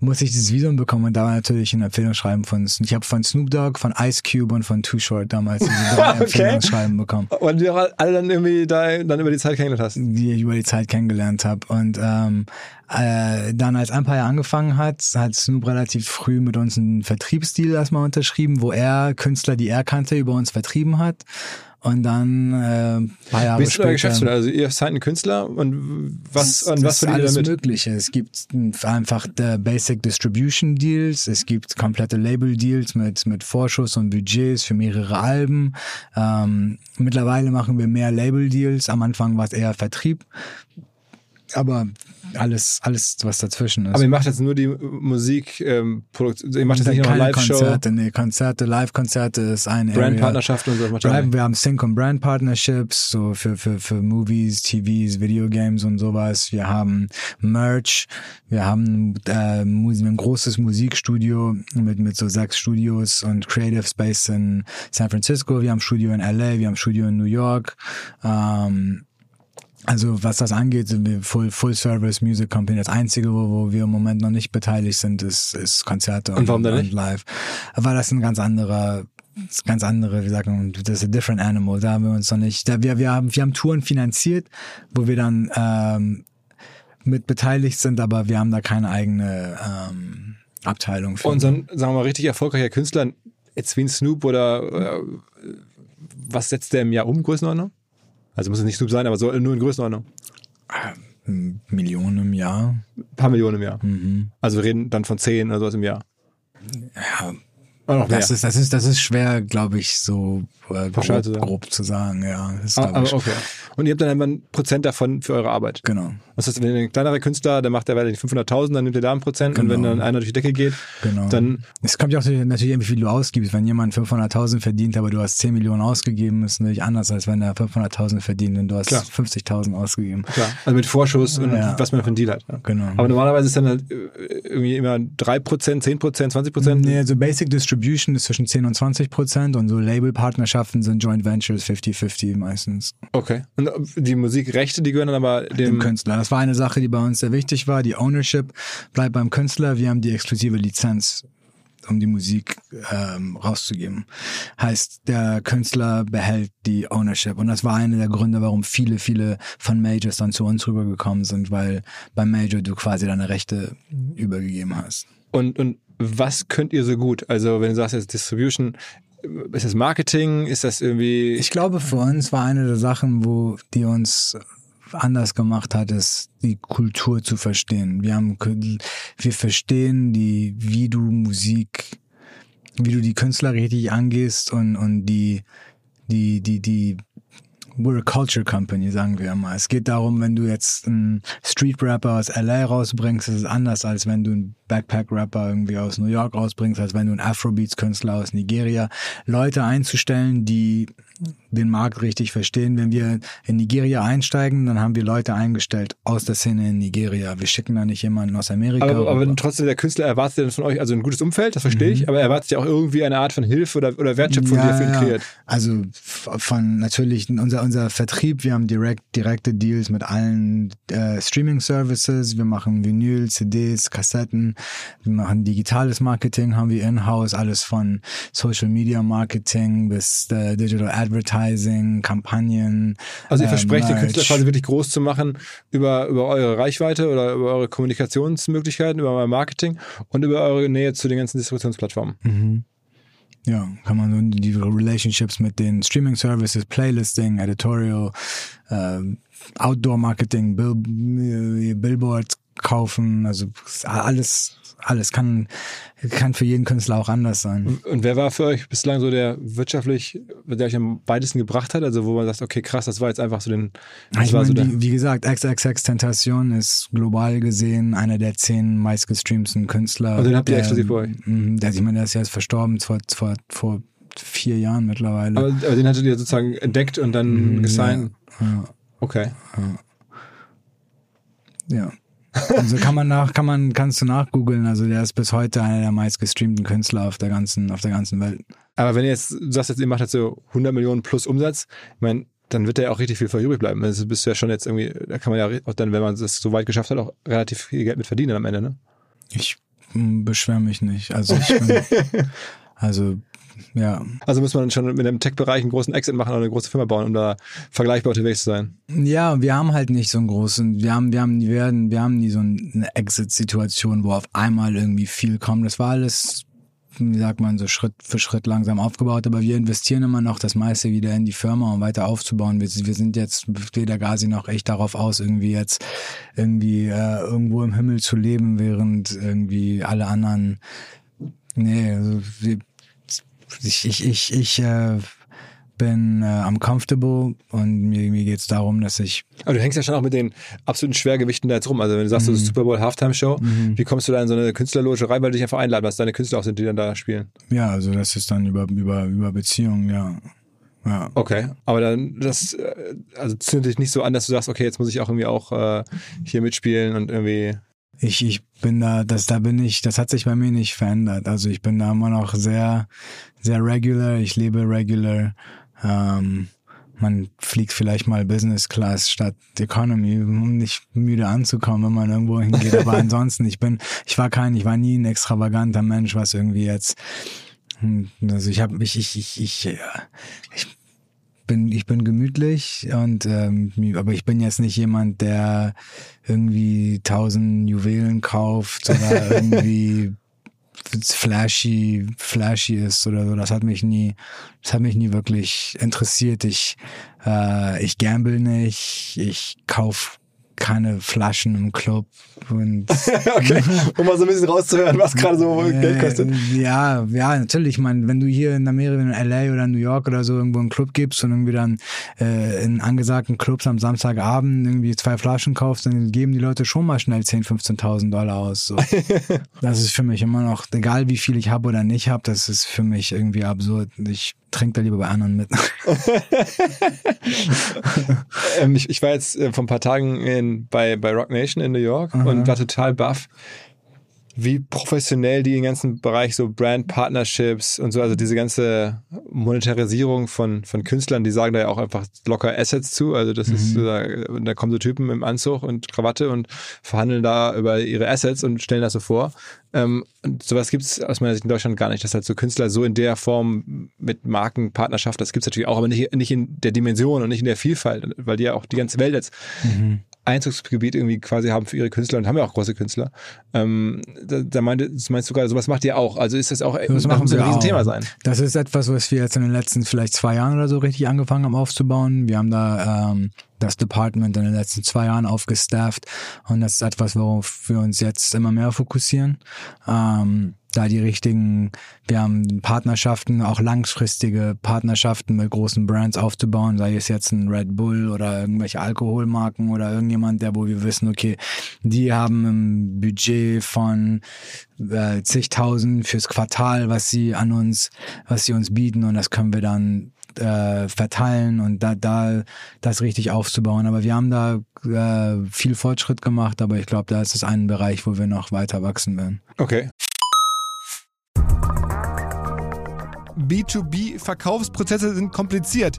muss ich dieses Visum bekommen und da war natürlich ein Empfehlungsschreiben von, ich habe von Snoop Dogg, von Ice Cube und von Too Short damals diese drei okay. Empfehlungsschreiben bekommen.
Und die auch alle dann irgendwie da, dann über die Zeit kennengelernt hast?
Die ich über die Zeit kennengelernt habe und ähm, äh, dann als Empire angefangen hat, hat Snoop relativ früh mit uns einen Vertriebsdeal erstmal unterschrieben, wo er Künstler, die er kannte, über uns vertrieben hat. Und dann äh, ein paar Jahre
Wie ist euer
später.
Geschäftsmodell? Also ihr seid einen Künstler und was,
Das
und was ihr
alles
damit?
Mögliche. Es gibt einfach Basic Distribution Deals, es gibt komplette Label Deals mit, mit Vorschuss und Budgets für mehrere Alben. Ähm, mittlerweile machen wir mehr Label Deals. Am Anfang war es eher Vertrieb. Aber alles, alles, was dazwischen ist.
Aber ihr macht jetzt nur die Musik, ähm, Produktion, ihr macht jetzt nicht noch
keine
Live-Show,
Konzerte, nee, Konzerte, Live-Konzerte ist ein Area.
Brandpartnerschaften und so. macht
Brand, wir haben Sync und Brand Partnerships, so für, für, für Movies, TVs, Videogames und sowas. Wir haben Merch, wir haben äh, ein großes Musikstudio mit, mit so sechs Studios und Creative Space in San Francisco. Wir haben Studio in LA, wir haben Studio in New York. Ähm, also was das angeht, sind wir Full, Full Service Music Company. Das Einzige, wo, wo wir im Moment noch nicht beteiligt sind, ist, ist Konzerte und,
Und
und? Live. Weil das ein ganz anderer das ist ganz andere, wie sagt man, das ist a different animal. Da haben wir uns noch nicht, da wir, wir haben, wir haben Touren finanziert, wo wir dann ähm, mit beteiligt sind, aber wir haben da keine eigene ähm, Abteilung für.
Und so ein, sagen wir mal, richtig erfolgreicher Künstler, jetzt wie ein Snoop oder äh, was setzt der im Jahr um, Größenordnung? Also muss es nicht Snoop sein, aber so nur in Größenordnung.
Millionen im Jahr.
Ein paar Millionen im Jahr.
Mhm.
Also wir reden dann von zehn oder sowas im Jahr.
Ja,
Noch mehr.
das ist, das ist, das ist schwer, glaube ich, so äh, grob,
zu sagen.
grob zu sagen. Ja, ist,
Ah, aber okay. Und ihr habt dann einfach ein Prozent davon für eure Arbeit.
genau.
Das heißt, wenn ein kleinerer Künstler, der macht der weiß nicht, 500.000, dann nimmt er da ein Prozent. Und wenn
Genau.
dann einer durch die Decke geht,
Genau.
dann
Es kommt ja auch natürlich, wie viel du ausgibst. Wenn jemand 500.000 verdient, aber du hast 10 Millionen ausgegeben, ist natürlich anders, als wenn er 500.000 verdient und du hast
Klar.
50.000 ausgegeben.
Klar, also mit Vorschuss und
Ja.
was man für einen Deal hat. Ja.
Genau.
Aber normalerweise ist dann halt äh, irgendwie immer 3%, 10%, 20%.
Nee, also Basic Distribution ist zwischen 10 und 20 Prozent und so Label-Partnerschaften sind Joint Ventures 50-50 meistens.
Okay. Und die Musikrechte, die gehören dann aber
Dem
dem...
Künstler. Das war eine Sache, die bei uns sehr wichtig war. Die Ownership bleibt beim Künstler. Wir haben die exklusive Lizenz, um die Musik ähm, rauszugeben. Heißt, der Künstler behält die Ownership. Und das war einer der Gründe, warum viele, viele von Majors dann zu uns rübergekommen sind, weil beim Major du quasi deine Rechte übergegeben hast.
Und, und was könnt ihr so gut? Also wenn du sagst jetzt Distribution, ist das Marketing? Ist das irgendwie...
Ich glaube, für uns war eine der Sachen, wo die uns anders gemacht hat, ist die Kultur zu verstehen. Wir haben, wir verstehen die, wie du Musik, wie du die Künstler richtig angehst und, und die, die, die, die, we're a culture company, sagen wir mal. Es geht darum, wenn du jetzt einen Street Rapper aus LA rausbringst, ist es anders, als wenn du einen Backpack Rapper irgendwie aus New York rausbringst, als wenn du einen Afrobeats Künstler aus Nigeria. Leute einzustellen, die den Markt richtig verstehen. Wenn wir in Nigeria einsteigen, dann haben wir Leute eingestellt aus der Szene in Nigeria. Wir schicken da nicht jemanden aus Amerika.
aber, aber trotzdem der Künstler erwartet dann von euch, also ein gutes Umfeld, das verstehe ich, aber er erwartet ja auch irgendwie eine Art von Hilfe oder, oder Wertschöpfung, die er für ihn kreiert.
Also von natürlich unser unser Vertrieb, wir haben direkt direkte Deals mit allen äh, Streaming Services, wir machen Vinyl, CDs, Kassetten, wir machen digitales Marketing, haben wir in-house alles von Social Media Marketing bis äh, Digital Advertising, Kampagnen.
Also ihr
äh,
versprecht den
Merch.
Künstler quasi wirklich groß zu machen über, über eure Reichweite oder über eure Kommunikationsmöglichkeiten, über euer Marketing und über eure Nähe zu den ganzen Distributionsplattformen.
Mhm. Ja, kann man so die Relationships mit den Streaming Services, Playlisting, Editorial, ähm, Outdoor Marketing, Bill, äh, Billboards kaufen, also alles, alles kann, kann für jeden Künstler auch anders sein.
Und wer war für euch bislang so der wirtschaftlich, der euch am weitesten gebracht hat? Also wo man sagt, okay, krass, das war jetzt einfach so den, das
Ich
war
meine,
so
wie, wie gesagt, XXX Tentation ist global gesehen einer der zehn meistgestreamten Künstler.
Und den habt ihr exklusiv bei euch?
Mhm, Der, ich meine, der ist jetzt verstorben vor, vor, vor vier Jahren mittlerweile.
aber, aber den hattet ihr sozusagen entdeckt und dann gesigned.
ja.
Okay.
Ja. Also kann man nach, kann man, kannst du nachgoogeln. Also der ist bis heute einer der meistgestreamten Künstler auf der ganzen, auf der ganzen Welt.
Aber wenn ihr jetzt, du sagst jetzt, ihr macht jetzt so 100 Millionen plus Umsatz, ich meine, dann wird da ja auch richtig viel für übrig bleiben. Das bist du ja schon jetzt irgendwie, da kann man ja auch dann, wenn man das so weit geschafft hat, auch relativ viel Geld mit verdienen am Ende, ne?
Ich mm, beschwere mich nicht. Also ich bin, also ja,
Also muss man schon mit dem Tech-Bereich einen großen Exit machen oder eine große Firma bauen, um da vergleichbar unterwegs zu sein.
ja, wir haben halt nicht so einen großen, wir haben, wir haben, wir werden, wir haben nie so eine Exit-Situation, wo auf einmal irgendwie viel kommt. Das war alles wie sagt man, so Schritt für Schritt langsam aufgebaut, aber wir investieren immer noch das meiste wieder in die Firma, um weiter aufzubauen. Wir, wir sind jetzt weder Gazi noch echt darauf aus, irgendwie jetzt irgendwie äh, irgendwo im Himmel zu leben, während irgendwie alle anderen, nee, also wir, ich, ich, ich, ich äh, bin äh, am comfortable und mir, mir geht es darum, dass ich.
Aber du hängst ja schon auch mit den absoluten Schwergewichten da jetzt rum. Also wenn du sagst, mhm. du bist Super Bowl Halftime Show, mhm. wie kommst du da in so eine Künstlerloge rein, weil du dich einfach einladen, was deine Künstler auch sind, die dann da spielen?
Ja, also das ist dann über, über, über Beziehungen, ja. Ja.
Okay, aber dann das äh, also zündet dich nicht so an, dass du sagst, okay, jetzt muss ich auch irgendwie auch äh, hier mitspielen und irgendwie.
Ich, ich bin da, das da bin ich, das hat sich bei mir nicht verändert. Also ich bin da immer noch sehr, sehr regular. Ich lebe regular. Ähm, man fliegt vielleicht mal Business Class statt Economy, um nicht müde anzukommen, wenn man irgendwo hingeht. Aber ansonsten, ich bin, ich war kein, ich war nie ein extravaganter Mensch, was irgendwie jetzt, hm, also ich habe mich, ich, ich, ich, ich bin, ich bin gemütlich und ähm, aber ich bin jetzt nicht jemand, der irgendwie tausend Juwelen kauft oder irgendwie flashy, flashy ist oder so. Das hat mich nie, das hat mich nie wirklich interessiert. Ich, äh, ich gamble nicht, ich kauf keine Flaschen im Club. Und
okay, um mal so ein bisschen rauszuhören, was gerade so äh, Geld kostet.
Ja, ja, natürlich. Ich meine, wenn du hier in Amerika, in LA oder New York oder so irgendwo einen Club gibst und irgendwie dann äh, in angesagten Clubs am Samstagabend irgendwie zwei Flaschen kaufst, dann geben die Leute schon mal schnell 10.000, 15.000 Dollar aus. So. das ist für mich immer noch, egal wie viel ich habe oder nicht habe, das ist für mich irgendwie absurd. Ich trinke da lieber bei anderen mit.
ähm, ich, ich, war jetzt äh, vor ein paar Tagen in, bei, bei Rock Nation in New York Aha. und war total baff, wie professionell die den ganzen Bereich so Brand Partnerships und so, also diese ganze Monetarisierung von, von Künstlern, die sagen da ja auch einfach locker Assets zu. Also das mhm. ist, da, da kommen so Typen im Anzug und Krawatte und verhandeln da über ihre Assets und stellen das so vor. Ähm, und sowas gibt es aus meiner Sicht in Deutschland gar nicht, dass halt so Künstler so in der Form mit Markenpartnerschaft, das gibt es natürlich auch, aber nicht, nicht in der Dimension und nicht in der Vielfalt, weil die ja auch die ganze Welt jetzt mhm. Einzugsgebiet irgendwie quasi haben für ihre Künstler und haben ja auch große Künstler. Ähm, da, da meinte, das meinst du gerade, sowas macht ihr auch. Also ist das auch
das machen ein Riesenthema sein. Das ist etwas, was wir jetzt in den letzten vielleicht zwei Jahren oder so richtig angefangen haben aufzubauen. Wir haben da ähm, das Department in den letzten zwei Jahren aufgestafft und das ist etwas, worauf wir uns jetzt immer mehr fokussieren. Ähm, da die richtigen, wir haben Partnerschaften, auch langfristige Partnerschaften mit großen Brands aufzubauen, sei es jetzt ein Red Bull oder irgendwelche Alkoholmarken oder irgendjemand, der, wo wir wissen, okay, die haben ein Budget von äh, zigtausend fürs Quartal, was sie an uns, was sie uns bieten und das können wir dann äh, verteilen und da, da das richtig aufzubauen. Aber wir haben da äh, viel Fortschritt gemacht, aber ich glaube, da ist es ein Bereich, wo wir noch weiter wachsen werden.
Okay. B2B-Verkaufsprozesse sind kompliziert.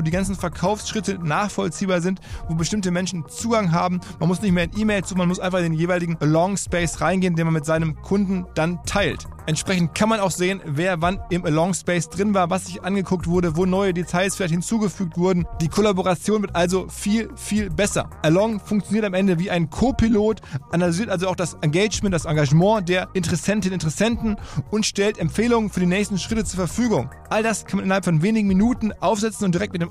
die ganzen Verkaufsschritte nachvollziehbar sind, wo bestimmte Menschen Zugang haben. Man muss nicht mehr in E-Mails zu, man muss einfach in den jeweiligen Along Space reingehen, den man mit seinem Kunden dann teilt. Entsprechend kann man auch sehen, wer wann im Along Space drin war, was sich angeguckt wurde, wo neue Details vielleicht hinzugefügt wurden. Die Kollaboration wird also viel, viel besser. Along funktioniert am Ende wie ein Co-Pilot, analysiert also auch das Engagement, das Engagement der Interessentinnen und Interessenten und stellt Empfehlungen für die nächsten Schritte zur Verfügung. All das kann man innerhalb von wenigen Minuten aufsetzen und direkt mit dem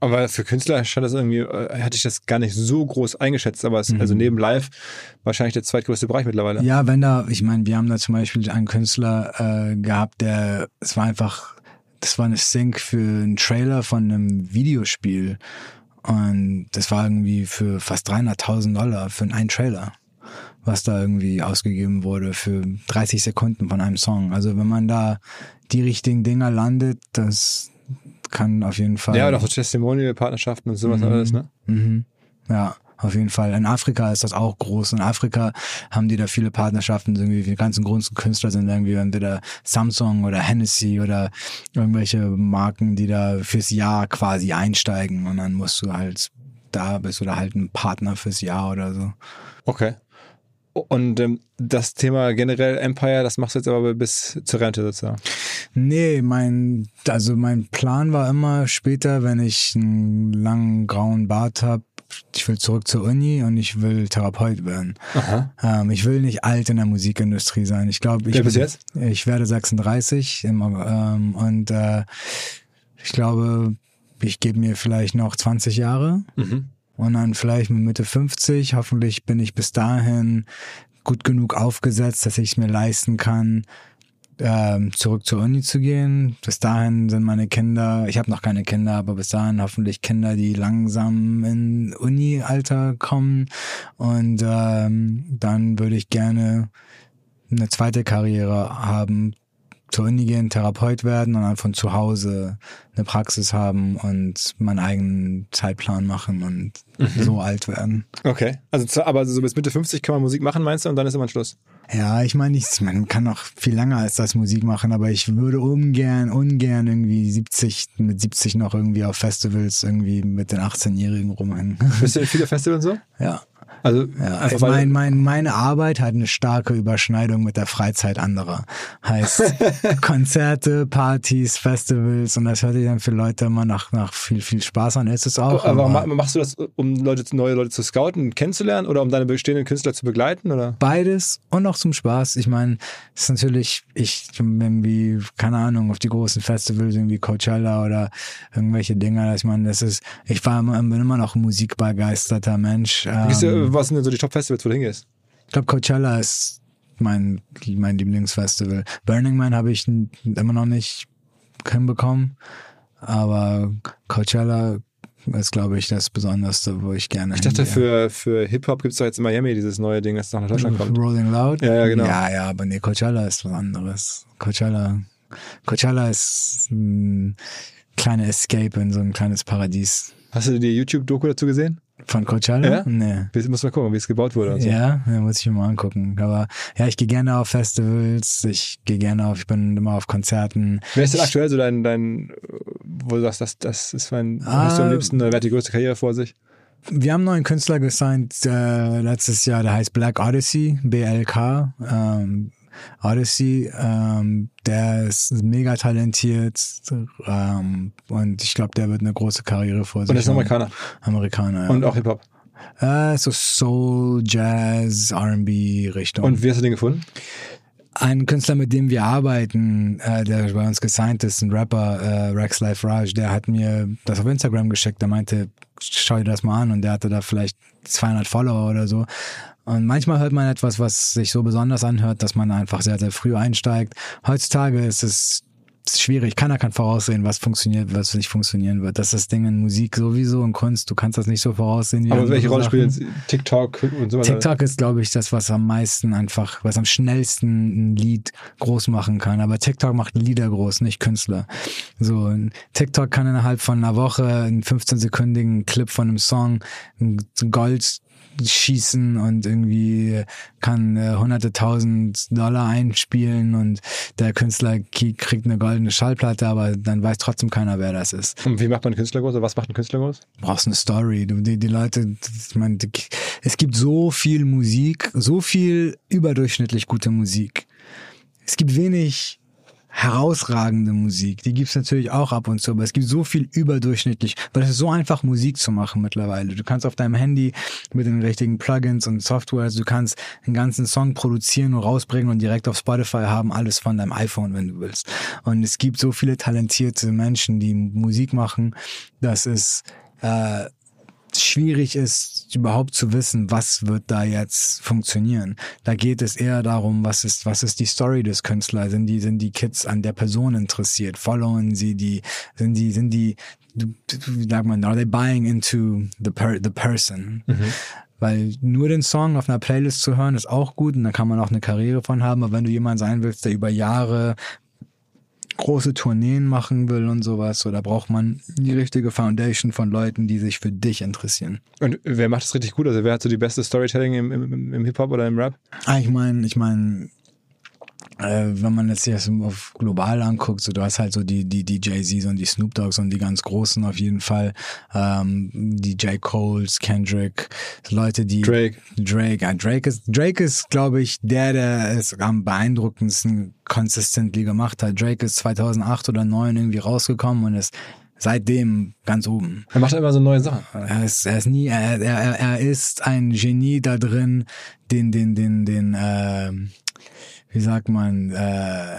Aber für Künstler stand das irgendwie, äh, hatte ich das gar nicht so groß eingeschätzt, aber es, mhm. also neben Live wahrscheinlich der zweitgrößte Bereich mittlerweile.
Ja, wenn da, ich meine, wir haben da zum Beispiel einen Künstler äh, gehabt, der, es war einfach das war eine Sync für einen Trailer von einem Videospiel. Und das war irgendwie für fast 300.000 Dollar für einen Trailer, was da irgendwie ausgegeben wurde für 30 Sekunden von einem Song. Also wenn man da die richtigen Dinger landet, das kann auf jeden Fall.
Ja, und auch so Testimonial-Partnerschaften und sowas
Mhm.
alles, ne?
Mhm. Ja, auf jeden Fall. In Afrika ist das auch groß. In Afrika haben die da viele Partnerschaften. Irgendwie die ganzen großen Künstler sind irgendwie entweder Samsung oder Hennessy oder irgendwelche Marken, die da fürs Jahr quasi einsteigen und dann musst du halt da bist oder halt ein Partner fürs Jahr oder so.
Okay. Und ähm, das Thema generell Empire, das machst du jetzt aber bis zur Rente sozusagen.
Nee, mein, also mein Plan war immer später, wenn ich einen langen grauen Bart habe, ich will zurück zur Uni und ich will Therapeut werden.
Aha.
Ähm, ich will nicht alt in der Musikindustrie sein. Ich glaube, ich
jetzt?
Ich werde 36 im, ähm, und äh, ich glaube, ich gebe mir vielleicht noch 20 Jahre
Mhm.
Und dann vielleicht mit Mitte 50. Hoffentlich bin ich bis dahin gut genug aufgesetzt, dass ich es mir leisten kann, ähm, zurück zur Uni zu gehen. Bis dahin sind meine Kinder, ich habe noch keine Kinder, aber bis dahin hoffentlich Kinder, die langsam in Uni-Alter kommen. Und ähm, dann würde ich gerne eine zweite Karriere haben, zur Uni gehen, Therapeut werden und dann von zu Hause eine Praxis haben und meinen eigenen Zeitplan machen und so alt werden.
Okay. Also, aber so bis Mitte 50 kann man Musik machen, meinst du? Und dann ist immer Schluss.
Ja, ich meine, man kann noch viel länger als das Musik machen, aber ich würde ungern, ungern irgendwie 70, mit 70 noch irgendwie auf Festivals irgendwie mit den 18-Jährigen rumhängen.
Bist du in viele Festivals so?
ja.
Also,
Ja,
weil,
mein, mein, meine Arbeit hat eine starke Überschneidung mit der Freizeit anderer. Heißt Konzerte, Partys, Festivals und das hört sich dann für Leute immer nach, nach viel, viel Spaß an. Ist es auch.
aber
aber
ma- machst du das, um Leute, neue Leute zu scouten, kennenzulernen oder um deine bestehenden Künstler zu begleiten? Oder?
beides und auch zum Spaß. Ich meine, es ist natürlich, ich irgendwie, keine Ahnung, auf die großen Festivals, irgendwie Coachella oder irgendwelche Dinger. Ich meine, das ist, ich war immer, bin immer noch ein musikbegeisterter Mensch. Ähm,
was sind denn so die Top-Festivals, wo du hingehst?
ich glaube, Coachella ist mein, mein Lieblingsfestival. Burning Man habe ich immer noch nicht hinbekommen, aber Coachella ist, glaube ich, das Besonderste, wo ich gerne
Ich dachte,
hingehe.
für, für Hip-Hop gibt es doch jetzt in Miami dieses neue Ding, das nach Deutschland kommt.
Rolling Loud?
Ja, ja, genau.
Ja, ja, aber nee, Coachella ist was anderes. Coachella, Coachella ist ein kleiner Escape in so ein kleines Paradies.
Hast du die YouTube-Doku dazu gesehen?
Von Coachella?
Ja?
Nee.
Muss mal gucken, wie es gebaut wurde und so.
Ja, ja, muss ich mir mal angucken. Aber ja, ich gehe gerne auf Festivals, ich gehe gerne auf, ich bin immer auf Konzerten.
Wer ist denn aktuell so dein, dein, wo du sagst, das, das ist mein,
Ah.
hast du am liebsten, oder wer hat die größte Karriere vor sich?
Wir haben einen neuen Künstler gesigned äh, letztes Jahr, der heißt Black Odyssey, BLK. Ähm, Odyssey, ähm, der ist mega talentiert ähm, und ich glaube, der wird eine große Karriere vor sich
Und ist ein. Amerikaner.
Amerikaner, ja.
Und auch Hip-Hop.
äh, so Soul, Jazz, R&B Richtung.
Und wie hast du den gefunden?
ein Künstler, mit dem wir arbeiten, äh, der bei uns gesigned ist, ein Rapper, äh, Rex Life Raj, der hat mir das auf Instagram geschickt. Der meinte, schau dir das mal an und der hatte da vielleicht 200 Follower oder so. Und manchmal hört man etwas, was sich so besonders anhört, dass man einfach sehr, sehr früh einsteigt. Heutzutage ist es schwierig. Keiner kann voraussehen, was funktioniert, was nicht funktionieren wird. Das ist das Ding in Musik sowieso und Kunst. Du kannst das nicht so voraussehen. Wie
Aber welche Rolle
Sachen.
spielt TikTok und sowas?
TikTok ist, glaube ich, das, was am meisten einfach, was am schnellsten ein Lied groß machen kann. Aber TikTok macht Lieder groß, nicht Künstler. So, TikTok kann innerhalb von einer Woche einen 15-sekündigen Clip von einem Song ein Gold schießen und irgendwie kann äh, hunderte tausend Dollar einspielen und der Künstler kriegt eine goldene Schallplatte, aber dann weiß trotzdem keiner, wer das ist
Und wie macht man einen Künstler groß? Oder was macht einen Künstler groß?
brauchst eine Story. Du, die, die Leute, ich meine, die- es gibt so viel Musik, so viel überdurchschnittlich gute Musik. Es gibt wenig herausragende Musik. Die gibt's natürlich auch ab und zu, aber es gibt so viel überdurchschnittlich, weil es ist so einfach Musik zu machen mittlerweile. Du kannst auf deinem Handy mit den richtigen Plugins und Software, also du kannst einen ganzen Song produzieren und rausbringen und direkt auf Spotify haben, alles von deinem iPhone, wenn du willst. Und es gibt so viele talentierte Menschen, die Musik machen, das ist äh, schwierig ist, überhaupt zu wissen, was wird da jetzt funktionieren. Da geht es eher darum, was ist, was ist die Story des Künstlers? Sind die, sind die Kids an der Person interessiert? Followen sie die, sind die, sind die, wie sagt man, are they buying into the, per, the person? Weil nur den Song auf einer Playlist zu hören ist auch gut und da kann man auch eine Karriere von haben. Aber wenn du jemand sein willst, der über Jahre große Tourneen machen will und sowas, so da braucht man die richtige Foundation von Leuten, die sich für dich interessieren.
Und wer macht das richtig gut? Also wer hat so die beste Storytelling im, im, im Hip-Hop oder im Rap?
Ah, ich meine, ich meine, wenn man jetzt das auf global anguckt, so du hast halt so die die die Jay-Z's und die Snoop Dogs und die ganz großen auf jeden Fall, ähm, die J. Coles, Kendrick, Leute, die
Drake.
Drake, ja, Drake ist Drake ist, glaube ich, der, der es am beeindruckendsten consistently gemacht hat. Drake ist 2008 oder 2009 irgendwie rausgekommen und ist seitdem ganz oben.
Er macht immer so neue Sachen.
Er ist, er ist nie, er, er, er ist ein Genie da drin, den, den, den, den, äh, wie sagt man, äh,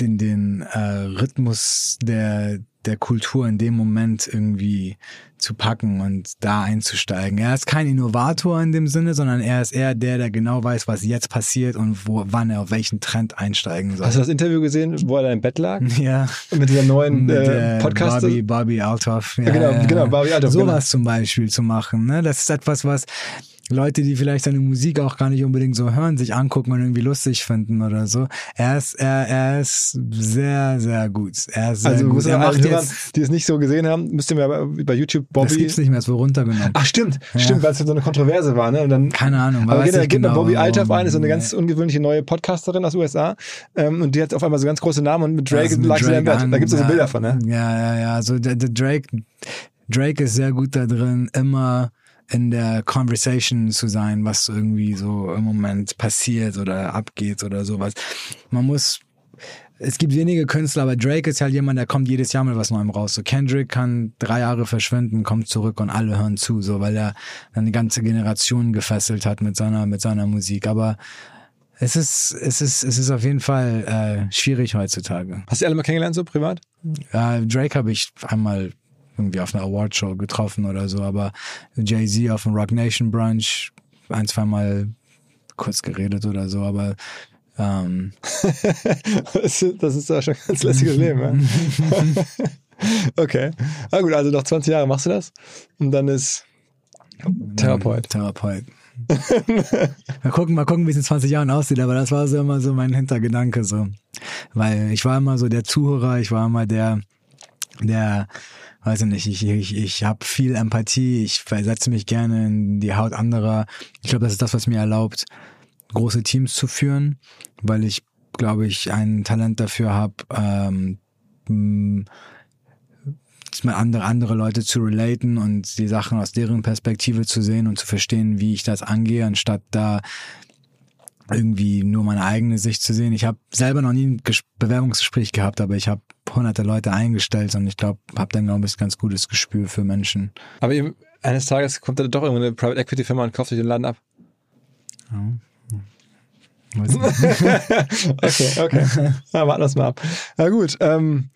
den, den äh, Rhythmus der, der Kultur in dem Moment irgendwie zu packen und da einzusteigen. Er ist kein Innovator in dem Sinne, sondern er ist eher der, der genau weiß, was jetzt passiert und wo, wann er auf welchen Trend einsteigen soll.
Hast du das Interview gesehen, wo er da im Bett lag?
ja.
Mit dieser neuen
Mit
äh, Podcast?
Bobby, Bobby Althoff. Ja,
genau,
ja,
genau, Bobby Althoff,
Sowas zum Beispiel zu machen. Ne? Das ist etwas, was Leute, die vielleicht seine Musik auch gar nicht unbedingt so hören, sich angucken und irgendwie lustig finden oder so. Er ist, er, er ist sehr, sehr gut. Er ist sehr
Also
gut. Er macht
Hörern,
jetzt,
die es nicht so gesehen haben, müsst ihr mir bei, bei YouTube
das
Bobby.
gibt's nicht mehr, es wurde runtergenommen.
Ach stimmt, stimmt, weil es so eine Kontroverse war, ne? Und dann
Keine Ahnung,
Aber geht, geht bei
genau,
Bobby Althoff
warum.
ein, ist so eine ganz ungewöhnliche neue Podcasterin aus USA. Ähm, und die hat auf einmal so ganz große Namen und mit Drake
Also mit
lag sie da im Bett.
an,
Da gibt es so
ja,
Bilder von, ne?
Ja, ja, ja. Also der, der Drake, Drake ist sehr gut da drin, immer in der Conversation zu sein, was irgendwie so im Moment passiert oder abgeht oder sowas. Man muss es gibt wenige Künstler, aber Drake ist halt jemand, der kommt jedes Jahr mit was Neuem raus. So Kendrick kann drei Jahre verschwinden, kommt zurück und alle hören zu, so weil er eine ganze Generation gefesselt hat mit seiner mit seiner Musik. Aber es ist es ist es ist auf jeden Fall äh, schwierig heutzutage.
Hast du alle mal kennengelernt, so privat?
Äh, Drake habe ich einmal irgendwie auf einer Awardshow getroffen oder so, aber Jay-Z auf dem Rock Nation Brunch ein, zweimal kurz geredet oder so, aber ähm,
das ist- ja schon ein ganz lässiges Leben, ja? Okay. Na gut, also noch 20 Jahre machst du das. Und dann ist Therapeut.
Therapeut. mal gucken, mal gucken, wie es in 20 Jahren aussieht, aber das war so immer so mein Hintergedanke so. Weil ich war immer so der Zuhörer, ich war immer der, der, weiß ich nicht, ich, ich, ich habe viel Empathie, ich versetze mich gerne in die Haut anderer. Ich glaube, das ist das, was mir erlaubt, große Teams zu führen, weil ich, glaube ich, ein Talent dafür habe, ähm, mit andere, andere Leute zu relaten und die Sachen aus deren Perspektive zu sehen und zu verstehen, wie ich das angehe, anstatt da irgendwie nur meine eigene Sicht zu sehen. Ich habe selber noch nie ein Ges- Bewerbungsgespräch gehabt, aber ich habe hunderte Leute eingestellt und ich glaube, habe dann glaube ich ein ganz gutes Gespür für Menschen.
Aber eben, eines Tages kommt da doch irgendeine Private Equity Firma und kauft sich den Laden ab.
Nicht.
Okay, okay. Na, warten wir es mal ab. Na gut, ähm,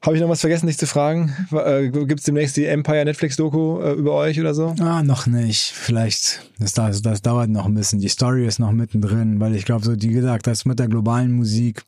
habe ich noch was vergessen, dich zu fragen? Äh, Gibt es demnächst die Empire Netflix-Doku äh, über euch oder so?
Ah, noch nicht. Vielleicht, das, das, das dauert noch ein bisschen. Die Story ist noch mittendrin, weil ich glaube, so, wie gesagt, das mit der globalen Musik,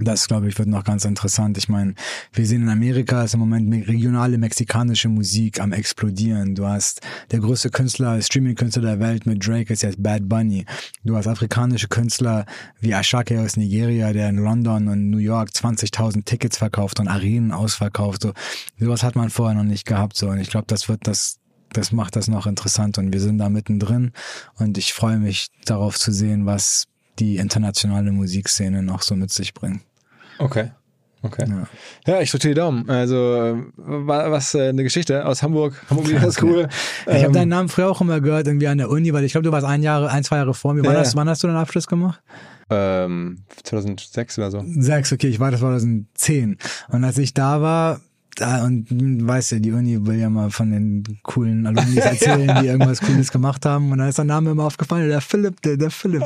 das, glaube ich, wird noch ganz interessant. Ich meine, wir sehen in Amerika ist im Moment me- regionale mexikanische Musik am explodieren. Du hast der größte Künstler, Streaming-Künstler der Welt mit Drake ist jetzt Bad Bunny. Du hast afrikanische Künstler wie Ashake aus Nigeria, der in London und New York 20.000 Tickets verkauft und Arenen ausverkauft. So, sowas hat man vorher noch nicht gehabt. So, und ich glaube, das wird das das macht das noch interessant und wir sind da mittendrin und ich freue mich darauf zu sehen, was die internationale Musikszene noch so mit sich bringt.
Okay. Okay.
Ja.
Ja, ich drücke die Daumen. Also, äh, war was äh, eine Geschichte aus Hamburg. Hamburg wieder ist cool.
Ich habe
Ähm,
deinen Namen früher auch immer gehört, irgendwie an der Uni, weil ich glaube, du warst ein Jahre, ein, zwei Jahre vor mir. Wann,
Ja,
hast,
ja.
wann hast du deinen Abschluss gemacht?
ähm, 2006 oder so.
Sechs, okay, ich war das 2010. Und als ich da war, da, und weißt du, die Uni will ja mal von den coolen Alumni erzählen, die irgendwas Cooles gemacht haben. Und da ist der Name immer aufgefallen, der Philipp, der, der Philipp.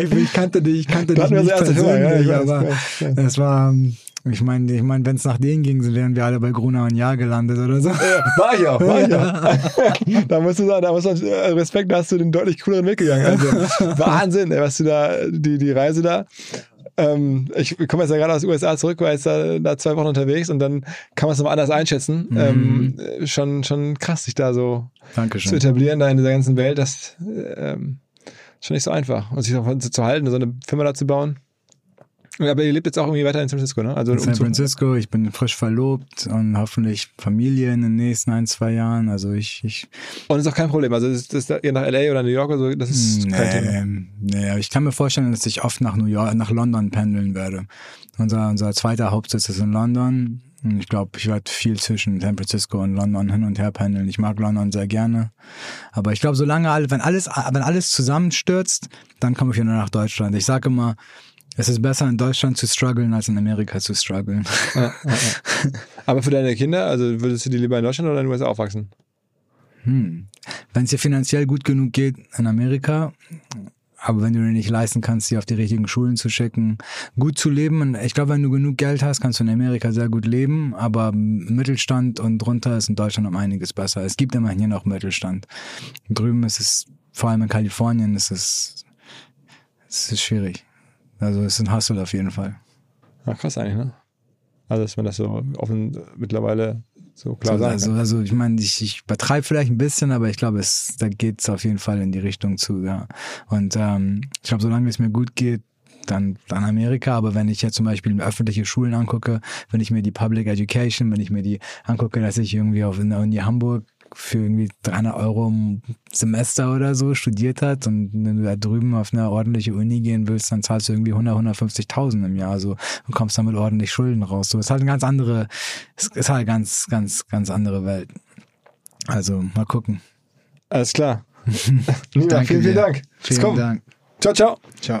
ich, kannte dich, ich kannte dich nicht
ja,
persönlich,
weiß,
aber es war, Ich meine, ich mein, wenn es nach denen ging, wären wir alle bei Gruner und Jahr gelandet oder so.
Ja, war ich auch, war ich auch. da musst du sagen, da muss man äh, Respekt, da hast du den deutlich cooleren Weg gegangen. Also Wahnsinn, ey, was du da, die, die Reise da. Ähm, ich komme jetzt ja gerade aus den USA zurück, war jetzt da, da zwei Wochen unterwegs und dann kann man es nochmal anders einschätzen.
Mhm.
Ähm, schon, schon krass, sich da so
Dankeschön.
zu etablieren da in dieser ganzen Welt. Das ähm, ist schon nicht so einfach. Und sich auch zu, zu halten, so eine Firma da zu bauen. Aber ihr lebt jetzt auch irgendwie weiter in San Francisco, ne? Also
in San. Francisco, ich bin frisch verlobt und hoffentlich Familie in den nächsten ein, zwei Jahren. Also ich, ich
Und ist auch kein Problem. Also ist das ihr nach LA oder New York oder so, das ist kein Thema.
nee, nee, aber ich kann mir vorstellen, dass ich oft nach New York, nach London pendeln werde. Unser, unser zweiter Hauptsitz ist in London. Und ich glaube, ich werde viel zwischen San Francisco und London hin und her pendeln. Ich mag London sehr gerne. Aber ich glaube, solange alle, wenn alles, wenn alles zusammenstürzt, dann komme ich wieder nach Deutschland. Ich sage immer, es ist besser in Deutschland zu strugglen, als in Amerika zu strugglen.
Ja, ja, ja. Aber für deine Kinder, also würdest du die lieber in Deutschland oder in den USA aufwachsen?
Hm. Wenn es dir finanziell gut genug geht in Amerika, aber wenn du dir nicht leisten kannst, sie auf die richtigen Schulen zu schicken, gut zu leben. Und ich glaube, wenn du genug Geld hast, kannst du in Amerika sehr gut leben, aber Mittelstand und drunter ist in Deutschland um einiges besser. Es gibt immerhin hier noch Mittelstand. Drüben ist es, vor allem in Kalifornien, ist es, es ist schwierig. Also es ist ein Hustle auf jeden Fall.
Ja, krass eigentlich, ne? Also, dass man das so offen mittlerweile so klar
also,
sagen
also,
kann.
also ich meine, ich, ich übertreibe vielleicht ein bisschen, aber ich glaube, es da geht es auf jeden Fall in die Richtung zu, ja. Und ähm, ich glaube, solange es mir gut geht, dann, dann Amerika, aber wenn ich jetzt zum Beispiel öffentliche Schulen angucke, wenn ich mir die Public Education, wenn ich mir die angucke, dass ich irgendwie auf in der Uni Hamburg für irgendwie 300 Euro im Semester oder so studiert hat und wenn du da drüben auf eine ordentliche Uni gehen willst, dann zahlst du irgendwie 100, 150.000 im Jahr so und kommst dann mit ordentlich Schulden raus. So ist halt eine ganz andere, es ist halt ganz, ganz, ganz andere Welt. Also mal gucken.
Alles klar.
Danke
vielen, vielen. Dank.
Vielen. Dank.
Ciao, ciao.
Ciao.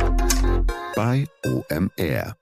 bei OMR.